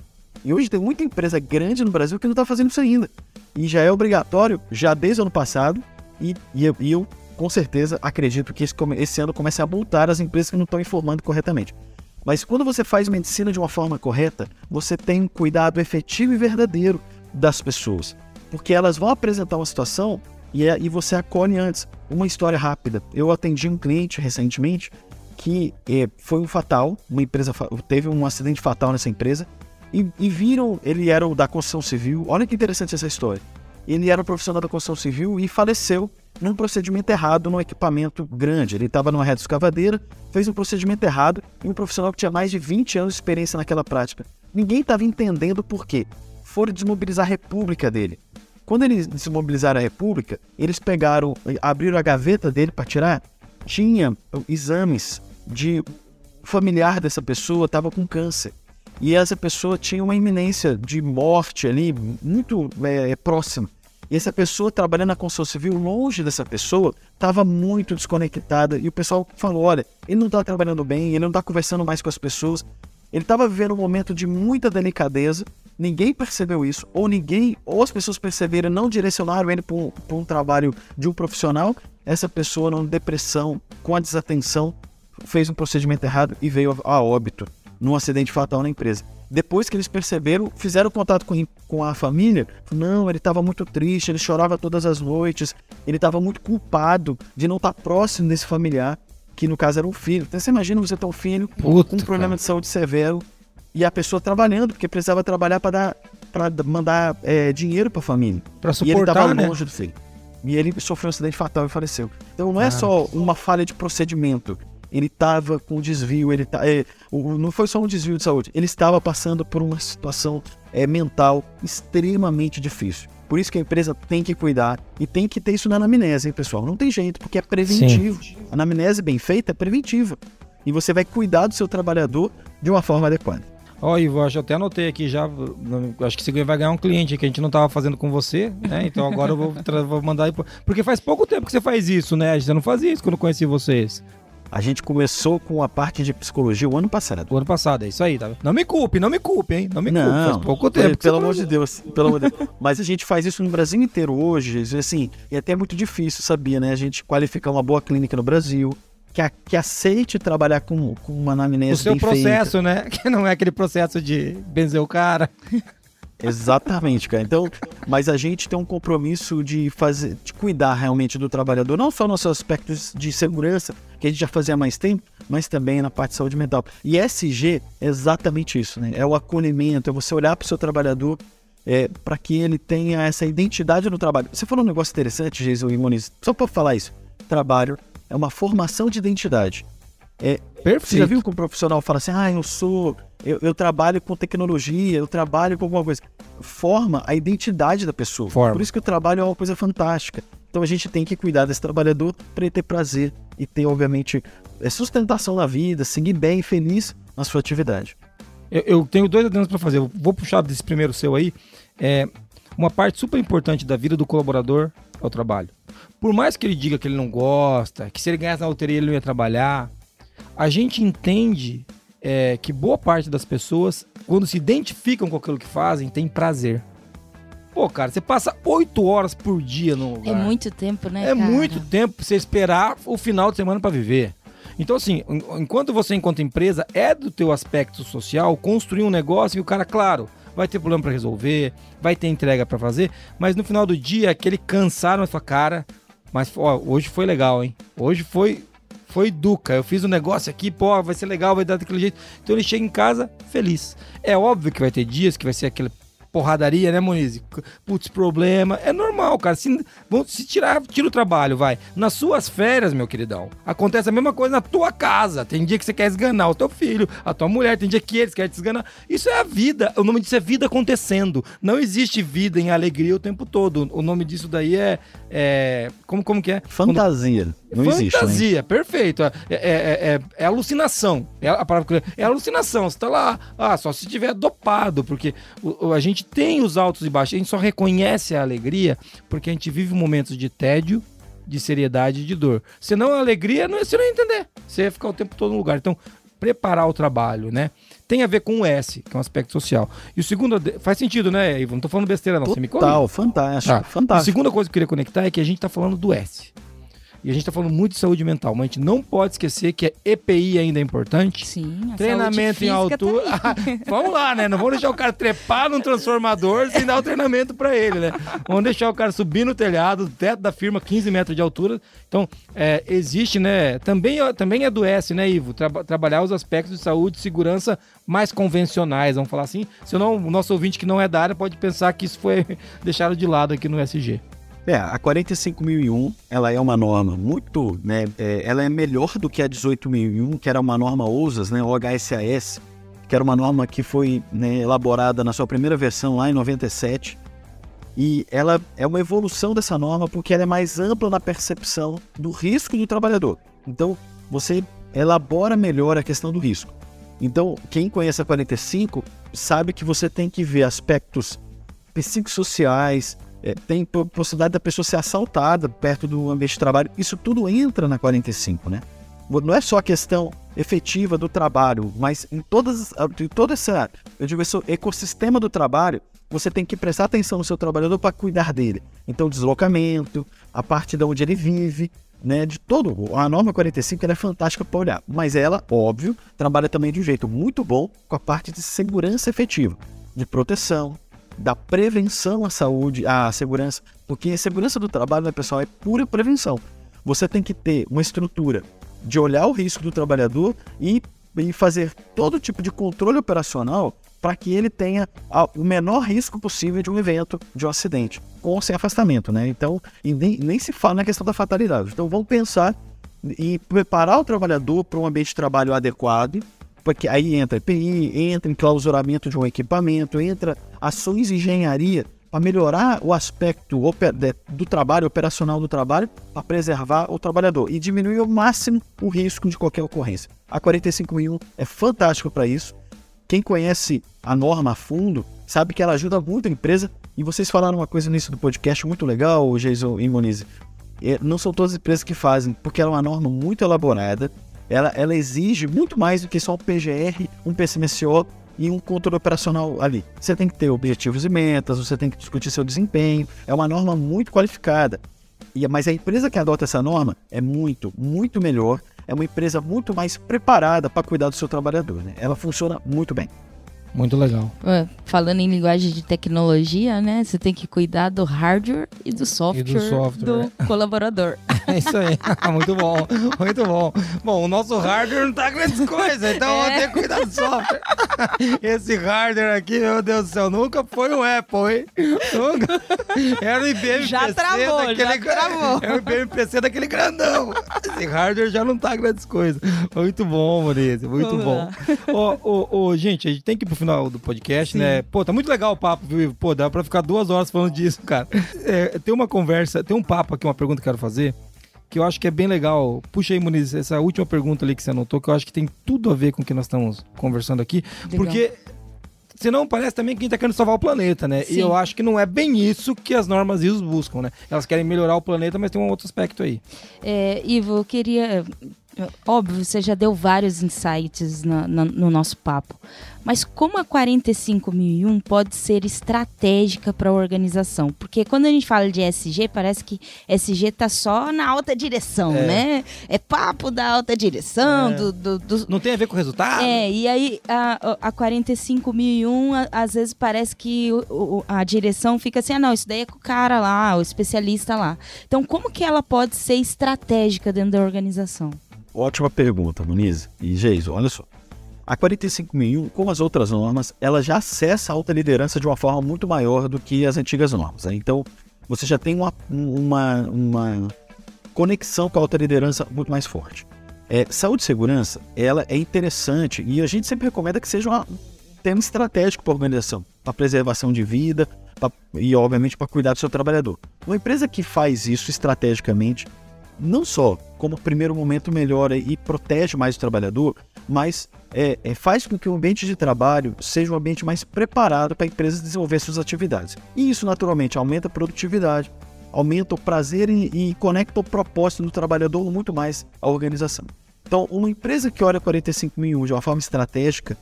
E hoje tem muita empresa grande no Brasil que não está fazendo isso ainda. E já é obrigatório, já desde o ano passado, e, e, eu, eu com certeza acredito que esse, esse ano comece a multar as empresas que não estão informando corretamente. Mas quando você faz medicina de uma forma correta, você tem um cuidado efetivo e verdadeiro das pessoas. Porque elas vão apresentar uma situação e, é, e você acolhe antes. Uma história rápida. Eu atendi um cliente recentemente que é, foi um fatal, uma empresa teve um acidente fatal nessa empresa e, e, viram, ele era o da construção civil. Olha que interessante essa história. Ele era um profissional da construção civil e faleceu num procedimento errado num equipamento grande. Ele estava numa rede escavadeira, fez um procedimento errado e um profissional que tinha mais de 20 anos de experiência naquela prática. Ninguém estava entendendo por quê. Foram desmobilizar a república dele. Quando eles desmobilizaram a república, eles pegaram, abriram a gaveta dele para tirar, tinha exames de familiar dessa pessoa estava com câncer. E essa pessoa tinha uma iminência de morte ali muito é, próxima. E essa pessoa trabalhando na construção civil, longe dessa pessoa, estava muito desconectada. E o pessoal falou: olha, ele não está trabalhando bem, ele não está conversando mais com as pessoas. Ele estava vivendo um momento de muita delicadeza. Ninguém percebeu isso, ou ninguém, ou as pessoas perceberam, não direcionaram ele para um, um trabalho de um profissional. Essa pessoa, numa depressão, com a desatenção, fez um procedimento errado e veio a óbito num acidente fatal na empresa. Depois que eles perceberam, fizeram contato com, com a família. Não, ele estava muito triste, ele chorava todas as noites, ele estava muito culpado de não estar tá próximo desse familiar, que no caso era um filho. Então você imagina você ter um filho Puta, com um problema cara. de saúde severo e a pessoa trabalhando, porque precisava trabalhar para dar para mandar é, dinheiro para a família. Para suportar, e ele estava né? longe do filho. E ele sofreu um acidente fatal e faleceu. Então não é ah. só uma falha de procedimento ele estava com desvio, ele tá, é, não foi só um desvio de saúde, ele estava passando por uma situação é, mental extremamente difícil. Por isso que a empresa tem que cuidar e tem que ter isso na anamnese, hein, pessoal? Não tem jeito, porque é preventivo. Sim. A anamnese bem feita é preventiva. E você vai cuidar do seu trabalhador de uma forma adequada. Ó, oh, Ivo, acho, eu até anotei aqui já. Acho que você vai ganhar um cliente que a gente não estava fazendo com você, né? Então agora eu vou, vou mandar aí. Porque faz pouco tempo que você faz isso, né? Você não fazia isso quando eu conheci vocês. A gente começou com a parte de psicologia o ano passado. O ano passado, é isso aí, tá? Não me culpe, não me culpe, hein? Não me não, culpe, faz pouco tempo. Pelo amor de Deus, pelo amor de Deus. *laughs* Mas a gente faz isso no Brasil inteiro hoje, assim, e é até muito difícil, sabia, né? A gente qualificar uma boa clínica no Brasil, que, a, que aceite trabalhar com, com uma anamnese O seu processo, feita. né? *laughs* Que não é aquele processo de benzer o cara. Exatamente, cara. Então, mas a gente tem um compromisso de fazer, de cuidar realmente do trabalhador, não só nos aspectos de segurança, que a gente já fazia há mais tempo, mas também na parte de saúde mental. E SG é exatamente isso, né? É o acolhimento, é você olhar para o seu trabalhador é, para que ele tenha essa identidade no trabalho. Você falou um negócio interessante, Jesus e Moniz, só para falar isso. Trabalho é uma formação de identidade. É, Perfeito. Você já viu que um profissional fala assim, ah, eu sou eu, eu, trabalho com tecnologia, eu trabalho com alguma coisa. Forma a identidade da pessoa. Forma. Por isso que o trabalho é uma coisa fantástica. Então a gente tem que cuidar desse trabalhador para ele ter prazer e ter, obviamente, é, sustentação na vida, seguir bem, feliz na sua atividade. Eu, eu tenho dois adendos para fazer. Eu vou puxar desse primeiro seu aí. É, uma parte super importante da vida do colaborador é o trabalho. Por mais que ele diga que ele não gosta, que se ele ganhasse na loteria ele não ia trabalhar, a gente entende é, que boa parte das pessoas, quando se identificam com aquilo que fazem, tem prazer. Pô, cara, você passa oito horas por dia no lugar. É muito tempo, né? É cara? muito tempo pra você esperar o final de semana para viver. Então, assim, enquanto você, enquanto empresa, é do teu aspecto social construir um negócio que o cara, claro, vai ter problema para resolver, vai ter entrega para fazer, mas no final do dia, aquele cansar na sua cara, mas ó, hoje foi legal, hein? Hoje foi foi Duca. Eu fiz um negócio aqui, pô, vai ser legal, vai dar daquele jeito. Então ele chega em casa feliz. É óbvio que vai ter dias que vai ser aquele porradaria, né, Moniz? Putz, problema. É normal, cara. Se, se tirar, tira o trabalho, vai. Nas suas férias, meu queridão, acontece a mesma coisa na tua casa. Tem dia que você quer esganar o teu filho, a tua mulher, tem dia que eles querem te esganar. Isso é a vida. O nome disso é vida acontecendo. Não existe vida em alegria o tempo todo. O nome disso daí é. é como, como que é? Fantasia. Não Fantasia, existe. Fantasia, perfeito. É, é, é, é, alucinação. É a palavra é alucinação. Você tá lá, ah, só se tiver dopado, porque o, a gente tem os altos e baixos, a gente só reconhece a alegria porque a gente vive momentos de tédio, de seriedade e de dor. Senão a alegria, não, você não ia entender. Você ia ficar o tempo todo no lugar. Então, preparar o trabalho, né? Tem a ver com o S, que é um aspecto social. E o segundo, faz sentido, né, Ivo? Não tô falando besteira, não. Total, você me fantástico, ah, fantástico. A segunda coisa que eu queria conectar é que a gente tá falando do S. E a gente está falando muito de saúde mental, mas a gente não pode esquecer que a EPI ainda é importante. Sim, a Treinamento em altura. *laughs* Vamos lá, né? Não vamos deixar o cara trepar num transformador sem dar o treinamento para ele, né? Vamos deixar o cara subir no telhado, teto da firma, 15 metros de altura. Então, é, existe, né? Também, também adoece, né, Ivo? Tra trabalhar os aspectos de saúde e segurança mais convencionais, vamos falar assim. Senão, o nosso ouvinte que não é da área pode pensar que isso foi *laughs* deixado de lado aqui no SG. É, a 45001, ela é uma norma muito, né, é, ela é melhor do que a 18001, que era uma norma OUSAS, né, OHSAS, que era uma norma que foi né, elaborada na sua primeira versão lá em 97. E ela é uma evolução dessa norma porque ela é mais ampla na percepção do risco do trabalhador. Então, você elabora melhor a questão do risco. Então, quem conhece a 45 sabe que você tem que ver aspectos psicossociais, é, tem possibilidade da pessoa ser assaltada perto do ambiente de trabalho. Isso tudo entra na 45, né? Não é só a questão efetiva do trabalho, mas em todas, em todo essa, eu digo, esse ecossistema do trabalho, você tem que prestar atenção no seu trabalhador para cuidar dele. Então, deslocamento, a parte de onde ele vive, né, de todo. A norma 45 ela é fantástica para olhar, mas ela, óbvio, trabalha também de um jeito muito bom com a parte de segurança efetiva, de proteção, da prevenção à saúde, à segurança, porque a segurança do trabalho, né, pessoal, é pura prevenção. Você tem que ter uma estrutura de olhar o risco do trabalhador e, e fazer todo tipo de controle operacional para que ele tenha o menor risco possível de um evento, de um acidente, com ou sem afastamento, né? Então, nem, nem se fala na questão da fatalidade. Então, vamos pensar em preparar o trabalhador para um ambiente de trabalho adequado, porque aí entra EPI, entra enclausuramento de um equipamento, entra ações de engenharia para melhorar o aspecto do trabalho, operacional do trabalho, para preservar o trabalhador e diminuir ao máximo o risco de qualquer ocorrência. A 45001 é fantástico para isso. Quem conhece a norma a fundo sabe que ela ajuda muito a empresa. E vocês falaram uma coisa no início do podcast muito legal, Jason e Monize. É, não são todas as empresas que fazem, porque ela é uma norma muito elaborada, ela, ela exige muito mais do que só um PGR, um PCMSO e um controle operacional ali. Você tem que ter objetivos e metas, você tem que discutir seu desempenho. É uma norma muito qualificada. E, mas a empresa que adota essa norma é muito, muito melhor. É uma empresa muito mais preparada para cuidar do seu trabalhador. Né? Ela funciona muito bem. Muito legal. Falando em linguagem de tecnologia, né? Você tem que cuidar do hardware e do software, e do, software. do é. colaborador. *laughs* É isso aí. *laughs* muito bom. Muito bom. Bom, o nosso hardware não tá grandes coisas, então é. eu tenho que cuidar do software. *laughs* Esse hardware aqui, meu Deus do céu, nunca foi um Apple, hein? Nunca. Era o IBM já PC travou, daquele... Já travou. Era o IBM PC daquele grandão. Esse hardware já não tá grandes coisas. Muito bom, Maurício. Muito Vamos bom. Ô, ô, ô, gente, a gente tem que ir pro final final do podcast, Sim. né? Pô, tá muito legal o papo, viu? Pô, dá pra ficar duas horas falando disso, cara. É, tem uma conversa, tem um papo aqui, uma pergunta que eu quero fazer, que eu acho que é bem legal. Puxa aí, Muniz, essa última pergunta ali que você anotou, que eu acho que tem tudo a ver com o que nós estamos conversando aqui. Legal. Porque senão parece também que a gente tá querendo salvar o planeta, né? Sim. E eu acho que não é bem isso que as normas ISO buscam, né? Elas querem melhorar o planeta, mas tem um outro aspecto aí. É, Ivo, eu queria Óbvio, você já deu vários insights na, na, no nosso papo. Mas como a 45001 pode ser estratégica para a organização? Porque quando a gente fala de SG, parece que SG tá só na alta direção, é. né? É papo da alta direção, é. do, do, do, Não tem a ver com o resultado? É, e aí a, a 45001, às vezes parece que o, a direção fica assim, ah, não, isso daí é com o cara lá, o especialista lá. Então, como que ela pode ser estratégica dentro da organização? Ótima pergunta, Muniz e Geiso. Olha só. A 45001, como as outras normas, ela já acessa a alta liderança de uma forma muito maior do que as antigas normas. Né? Então, você já tem uma, uma, uma conexão com a alta liderança muito mais forte. É, saúde e segurança, ela é interessante e a gente sempre recomenda que seja um tema estratégico para a organização, para preservação de vida pra, e, obviamente, para cuidar do seu trabalhador. Uma empresa que faz isso estrategicamente, não só como primeiro momento melhora e protege mais o trabalhador, mas é, é, faz com que o ambiente de trabalho seja um ambiente mais preparado para a empresa desenvolver suas atividades. E isso, naturalmente, aumenta a produtividade, aumenta o prazer e, e conecta o propósito do trabalhador muito mais à organização. Então, uma empresa que olha 45001 de uma forma estratégica,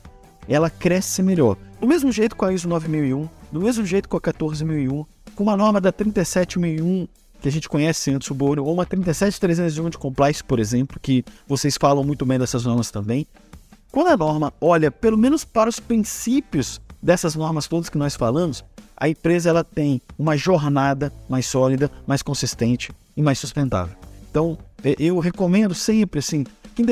ela cresce melhor. Do mesmo jeito com a ISO 9001, do mesmo jeito com a 14001, com uma norma da 37001 que a gente conhece antes o Bono, ou uma 37301 de compliance, por exemplo, que vocês falam muito bem dessas normas também. Quando a norma olha pelo menos para os princípios dessas normas todas que nós falamos, a empresa ela tem uma jornada mais sólida, mais consistente e mais sustentável. Então, eu recomendo sempre assim, que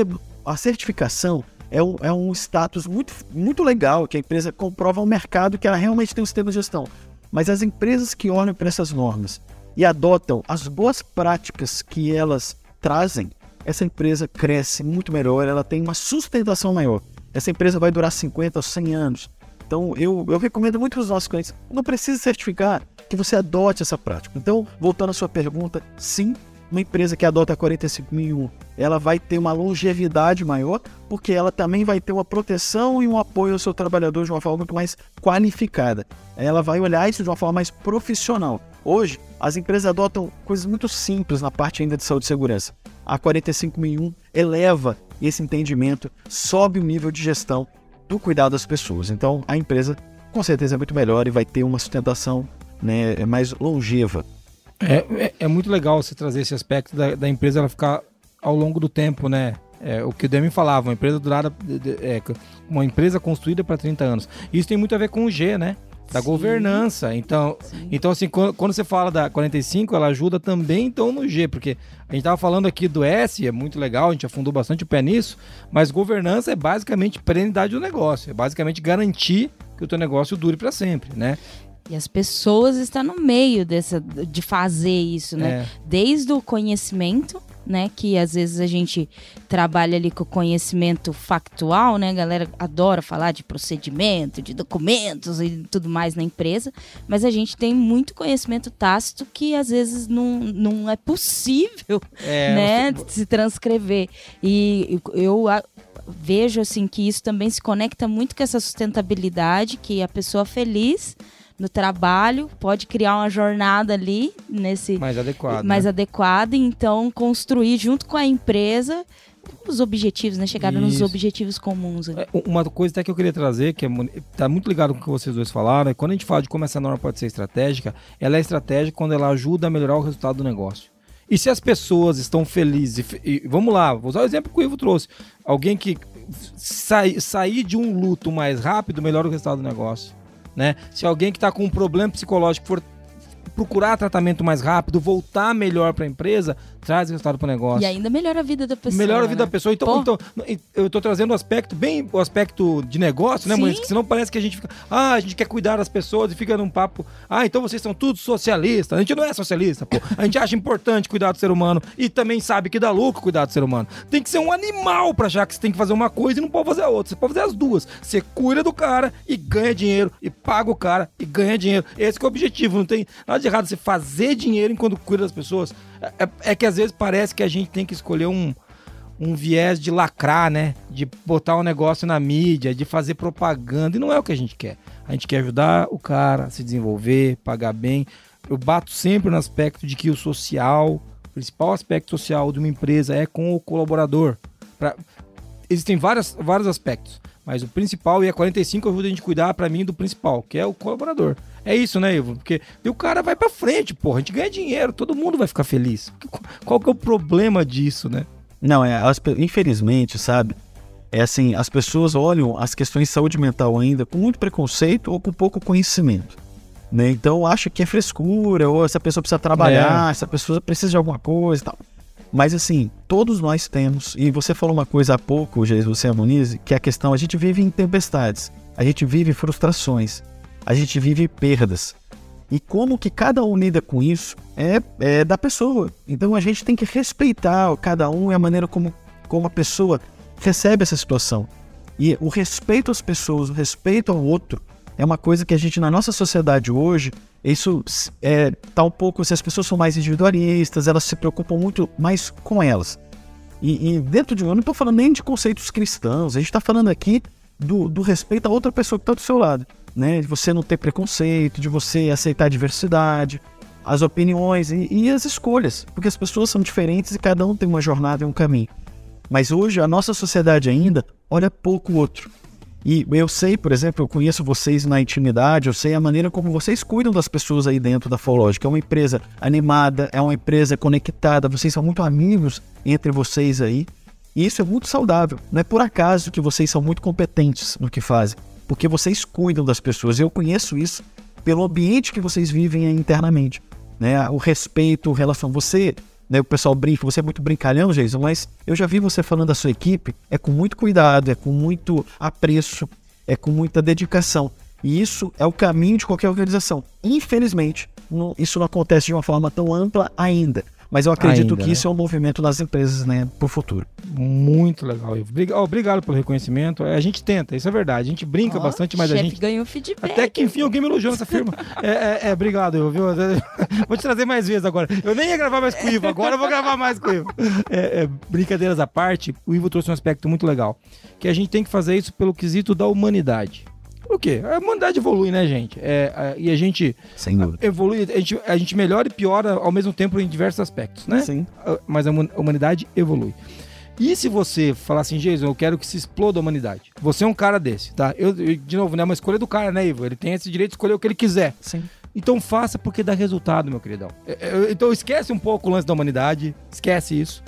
a certificação é um, é um status muito, muito legal que a empresa comprova ao mercado que ela realmente tem um sistema de gestão. Mas as empresas que olham para essas normas e adotam as boas práticas que elas trazem, essa empresa cresce muito melhor, ela tem uma sustentação maior. Essa empresa vai durar 50 ou 100 anos. Então, eu, eu recomendo muito para os nossos clientes, não precisa certificar que você adote essa prática. Então, voltando à sua pergunta, sim, uma empresa que adota 45001, ela vai ter uma longevidade maior, porque ela também vai ter uma proteção e um apoio ao seu trabalhador de uma forma muito mais qualificada. Ela vai olhar isso de uma forma mais profissional. Hoje, as empresas adotam coisas muito simples na parte ainda de saúde e segurança. A 45001 eleva esse entendimento, sobe o nível de gestão do cuidado das pessoas. Então, a empresa com certeza é muito melhor e vai ter uma sustentação né, mais longeva é, é, é, muito legal você trazer esse aspecto da, da, empresa ela ficar ao longo do tempo, né? É, o que o Demi falava, uma empresa durada, é, uma empresa construída para 30 anos. Isso tem muito a ver com o G, né? Da Sim. governança. Então, então assim, quando, quando, você fala da 45, ela ajuda também então no G, porque a gente estava falando aqui do S, é muito legal, a gente afundou bastante o pé nisso, mas governança é basicamente perenidade do negócio, é basicamente garantir que o teu negócio dure para sempre, né? E as pessoas estão no meio dessa, de fazer isso, né? É. Desde o conhecimento, né? Que às vezes a gente trabalha ali com conhecimento factual, né? A galera adora falar de procedimento, de documentos e tudo mais na empresa, mas a gente tem muito conhecimento tácito que às vezes não, não é possível, *laughs* é, né? Você... Se transcrever. E eu vejo assim que isso também se conecta muito com essa sustentabilidade, que a pessoa feliz no trabalho, pode criar uma jornada ali nesse mais adequada. Mais né? adequada, então construir junto com a empresa os objetivos, né? Chegar nos objetivos comuns. É, uma coisa até que eu queria trazer, que é, tá muito ligado com o que vocês dois falaram, é quando a gente fala de como essa norma pode ser estratégica, ela é estratégica quando ela ajuda a melhorar o resultado do negócio. E se as pessoas estão felizes, e, e vamos lá, vou usar o exemplo que o Ivo trouxe. Alguém que sai, sair de um luto mais rápido melhora o resultado do negócio né? Se alguém que está com um problema psicológico for procurar tratamento mais rápido, voltar melhor para a empresa, traz resultado para o negócio. E ainda melhora a vida da pessoa. Melhora a vida né? da pessoa. Então, então, eu estou trazendo o um aspecto bem o aspecto de negócio, né, Sim. Que senão parece que a gente fica, ah, a gente quer cuidar das pessoas e fica num papo, ah, então vocês são todos socialistas. A gente não é socialista, pô. A gente acha importante cuidar do ser humano e também sabe que dá lucro cuidar do ser humano. Tem que ser um animal para achar que você tem que fazer uma coisa e não pode fazer a outra. Você pode fazer as duas. Você cuida do cara e ganha dinheiro e paga o cara e ganha dinheiro. Esse é o objetivo. Não tem nada de errado você fazer dinheiro enquanto cuida das pessoas. É, é, que às vezes parece que a gente tem que escolher um, um viés de lacrar, né? De botar um negócio na mídia, de fazer propaganda. E não é o que a gente quer. A gente quer ajudar o cara a se desenvolver, pagar bem. Eu bato sempre no aspecto de que o social, o principal aspecto social de uma empresa é com o colaborador. Pra... Existem várias, vários aspectos, mas o principal, e a 45 ajuda a gente a cuidar, para mim, do principal, que é o colaborador. É isso, né, Ivo? Porque o cara vai pra frente, porra. A gente ganha dinheiro, todo mundo vai ficar feliz. Qual que é o problema disso, né? Não, é, as, infelizmente, sabe? É assim, as pessoas olham as questões de saúde mental ainda com muito preconceito ou com pouco conhecimento. Né? Então acha que é frescura, ou essa pessoa precisa trabalhar, é. essa pessoa precisa de alguma coisa e tal. Mas assim, todos nós temos, e você falou uma coisa há pouco, Jesus, você Muniz, que é a questão, a gente vive em tempestades, a gente vive frustrações a gente vive perdas. E como que cada um lida com isso é, é da pessoa. Então a gente tem que respeitar cada um e a maneira como, como a pessoa recebe essa situação. E o respeito às pessoas, o respeito ao outro, é uma coisa que a gente, na nossa sociedade hoje, isso é, tá um pouco. Se as pessoas são mais individualistas, elas se preocupam muito mais com elas. E, e dentro de eu não estou falando nem de conceitos cristãos, a gente está falando aqui do, do respeito a outra pessoa que está do seu lado né? De você não ter preconceito, de você aceitar a diversidade, as opiniões e, e, as escolhas, porque as pessoas são diferentes e cada um tem uma jornada e um caminho. Mas hoje a nossa sociedade ainda olha pouco o outro. E eu sei, por exemplo, eu conheço vocês na intimidade, eu sei a maneira como vocês cuidam das pessoas aí dentro da Fológica. É uma empresa animada, é uma empresa conectada, vocês são muito amigos entre vocês aí. E isso é muito saudável. Não é por acaso que vocês são muito competentes no que fazem porque vocês cuidam das pessoas. Eu conheço isso pelo ambiente que vocês vivem internamente, né? O respeito, a relação. Você, né? O pessoal brinca, você é muito brincalhão, Jason, mas eu já vi você falando da sua equipe, é com muito cuidado, é com muito apreço, é com muita dedicação. E isso é o caminho de qualquer organização. Infelizmente, não, isso não acontece de uma forma tão ampla ainda. Mas eu acredito Ainda, que né? isso é um movimento das empresas, né, pro futuro. Muito legal, Ivo. Obrigado pelo reconhecimento. É, A gente tenta, isso é verdade. A gente brinca Ó, bastante, mas a chefe gente. ganhou feedback. Até que enfim alguém me elogiou nessa firma. *laughs* É, é, é, obrigado, Ivo, viu? *laughs* Vou te trazer mais vezes agora. Eu nem ia gravar mais com o Ivo, agora eu vou gravar mais com o Ivo. É, é, brincadeiras à parte, o Ivo trouxe um aspecto muito legal. Que a gente tem que fazer isso pelo quesito da humanidade. Por quê? A humanidade evolui, né, gente? É, a- e a gente Sem dúvida. evolui, a gente, a gente melhora e piora ao mesmo tempo em diversos aspectos, né? Sim. Ah, mas a humanidade evolui. E se você falar assim, Jason, eu quero que se exploda a humanidade? Você é um cara desse, tá? Eu, eu- de novo, né? É uma escolha do cara, né, Ivo? Ele tem esse direito de escolher o que ele quiser. Sim. Então faça porque dá resultado, meu queridão. É, é, Então esquece um pouco o lance da humanidade, esquece isso.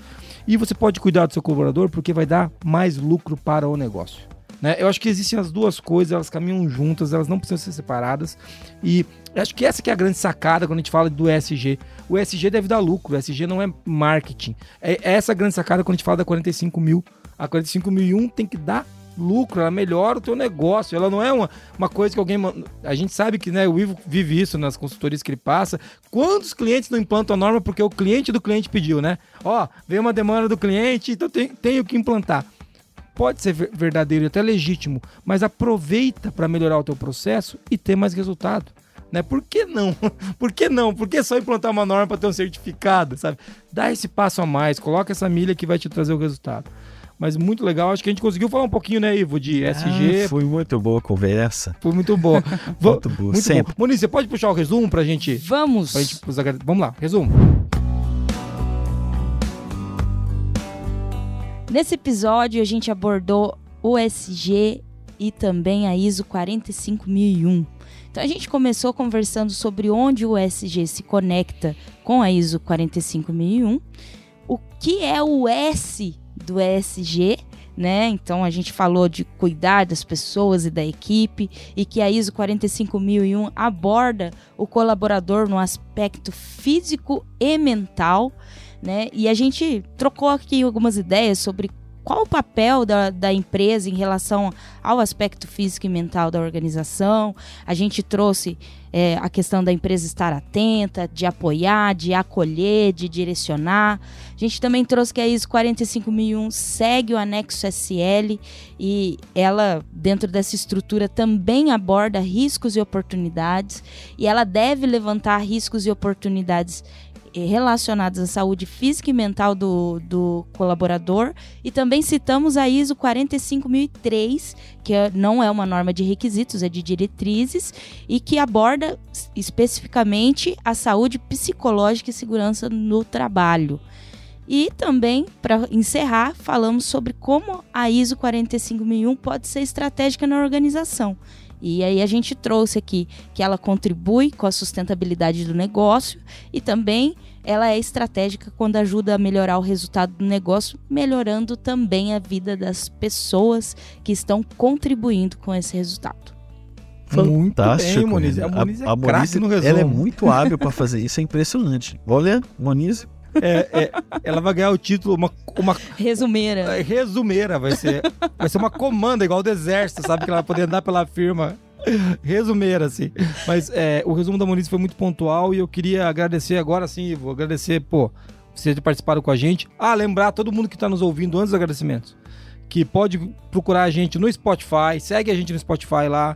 E você pode cuidar do seu colaborador porque vai dar mais lucro para o negócio. Né? Eu acho que existem as duas coisas, elas caminham juntas, elas não precisam ser separadas. E acho que essa que é a grande sacada quando a gente fala do ESG. O ESG deve dar lucro, o ESG não é marketing. É essa a grande sacada quando a gente fala da 45 mil. A 45.001 tem que dar lucro, ela melhora o teu negócio. Ela não é uma, uma coisa que alguém. man- A gente sabe que né, o Ivo vive isso nas consultorias que ele passa. Quantos clientes não implantam a norma porque o cliente do cliente pediu, né? Ó, veio uma demanda do cliente, então tenho que implantar. Pode ser ver- verdadeiro e até legítimo, mas aproveita para melhorar o teu processo e ter mais resultado. Né? Por que não? *laughs* Por que não? Por que só implantar uma norma para ter um certificado, sabe? Dá esse passo a mais, coloca essa milha que vai te trazer o resultado. Mas muito legal, acho que a gente conseguiu falar um pouquinho, né, Ivo, de SG, Ah, foi muito boa a conversa. foi muito boa. *laughs* Muito boa, muito sempre. bom. Moniz, você pode puxar o resumo pra gente? Vamos. Pra gente Vamos lá, resumo. Nesse episódio, a gente abordou o SG e também a ISO 45001. Então, a gente começou conversando sobre onde o SG se conecta com a ISO 45001, o que é o S do ESG, né? Então, a gente falou de cuidar das pessoas e da equipe e que a ISO 45001 aborda o colaborador no aspecto físico e mental, né? E a gente trocou aqui algumas ideias sobre qual o papel da, da empresa em relação ao aspecto físico e mental da organização. A gente trouxe é, a questão da empresa estar atenta, de apoiar, de acolher, de direcionar. A gente também trouxe que a ISO 45001 segue o anexo SL e ela, dentro dessa estrutura, também aborda riscos e oportunidades e ela deve levantar riscos e oportunidades relacionados à saúde física e mental do, do colaborador. E também citamos a ISO 45003, que é- não é uma norma de requisitos, é de diretrizes, e que aborda especificamente a saúde psicológica e segurança no trabalho. E também, para encerrar, falamos sobre como a ISO 45001 pode ser estratégica na organização. E aí a gente trouxe aqui que ela contribui com a sustentabilidade do negócio e também ela é estratégica quando ajuda a melhorar o resultado do negócio, melhorando também a vida das pessoas que estão contribuindo com esse resultado. Muito Fantástico. bem, Moniz. A Moniz é a craque Moniz, no resumo. ela é muito hábil para fazer isso, é impressionante. Olha, Moniz, É, é, ela vai ganhar o título, uma, uma Resumeira. é, resumeira, vai ser, vai ser uma comanda, igual do exército, sabe? Que ela vai poder andar pela firma. Resumeira, assim. Mas é, o resumo da Moniz foi muito pontual e eu queria agradecer agora sim, Ivo. Agradecer, pô, você ter participado com a gente. Ah, lembrar todo mundo que tá nos ouvindo antes dos agradecimentos. Que pode procurar a gente no Spotify, segue a gente no Spotify lá.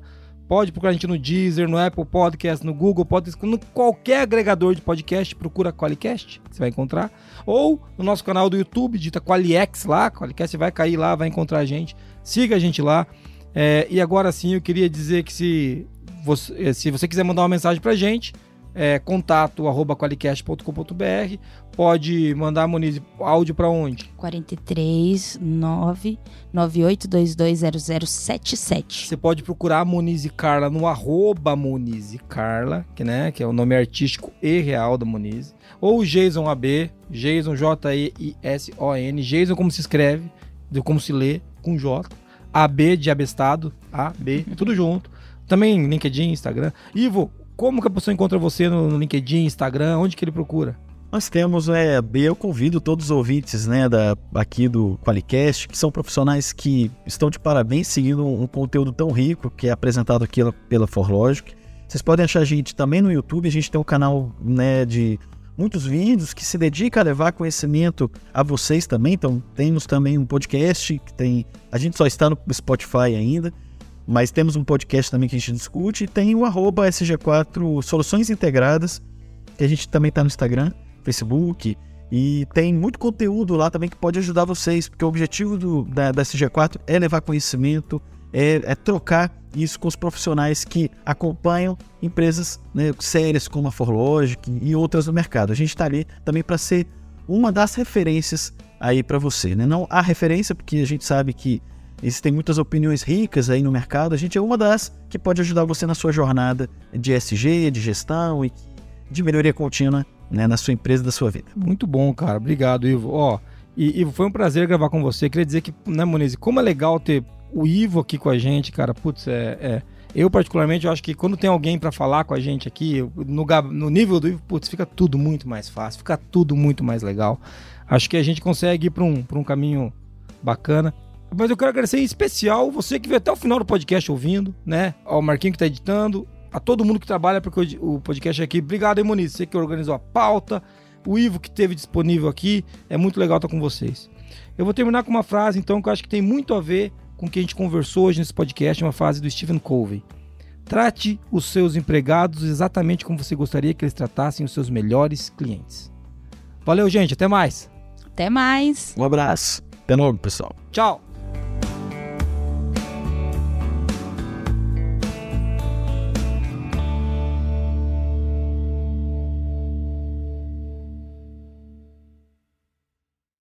Pode procurar a gente no Deezer, no Apple Podcast, no Google Podcast, no qualquer agregador de podcast, procura Qualicast, você vai encontrar. Ou no nosso canal do YouTube, dita Qualiex lá, Qualicast, vai cair lá, vai encontrar a gente. Siga a gente lá. É, e agora sim, eu queria dizer que se você, eh, se você quiser mandar uma mensagem pra gente, é contato arroba qualicast.com.br, pode mandar, Moniz, áudio pra onde? 43 9 98220077. Você pode procurar a Moniz e Carla no arroba Moniz e Carla, que, né, que é o nome artístico e real da Moniz. Ou Jason AB, Jason J-E-I-S-O-N, Jason como se escreve, de como se lê, com J. AB de abestado, A, B, *laughs* tudo junto. Também LinkedIn, Instagram. Ivo, como que a pessoa encontra você no no LinkedIn, Instagram? Onde que ele procura? Nós temos, é, eu convido todos os ouvintes, né, da, aqui do Qualicast, que são profissionais que estão de parabéns seguindo um, um conteúdo tão rico que é apresentado aqui pela Forlogic. Vocês podem achar a gente também no YouTube, a gente tem um canal né, de muitos vídeos que se dedica a levar conhecimento a vocês também. Então, temos também um podcast que tem. A gente só está no Spotify ainda, mas temos um podcast também que a gente discute. E tem o arroba SG4 Soluções Integradas, que a gente também está no Instagram, Facebook. E tem muito conteúdo lá também que pode ajudar vocês, porque o objetivo do, da, da SG4 é levar conhecimento, é, é trocar isso com os profissionais que acompanham empresas né, sérias como a Forlogic e outras no mercado. A gente está ali também para ser uma das referências aí para você. Né? Não a referência, porque a gente sabe que existem muitas opiniões ricas aí no mercado. A gente é uma das que pode ajudar você na sua jornada de SG, de gestão e de melhoria contínua né, na sua empresa, da sua vida. Muito bom, cara. Obrigado, Ivo. Ó, e, Ivo, foi um prazer gravar com você. Queria dizer que, né, Moniz, como é legal ter o Ivo aqui com a gente, cara, putz, é, é eu particularmente eu acho que quando tem alguém para falar com a gente aqui, no, no nível do Ivo, putz, fica tudo muito mais fácil, fica tudo muito mais legal. Acho que a gente consegue ir para um, um caminho bacana. Mas eu quero agradecer em especial você que veio até o final do podcast ouvindo, né? Ao Marquinho que tá editando, a todo mundo que trabalha para o podcast aqui. Obrigado, hein, Moniz? Você que organizou a pauta, o Ivo que teve disponível aqui. É muito legal estar com vocês. Eu vou terminar com uma frase, então, que eu acho que tem muito a ver com o que a gente conversou hoje nesse podcast, uma frase do Stephen Covey. Trate os seus empregados exatamente como você gostaria que eles tratassem os seus melhores clientes. Valeu, gente. Até mais. Até mais. Um abraço. Até logo, pessoal. Tchau.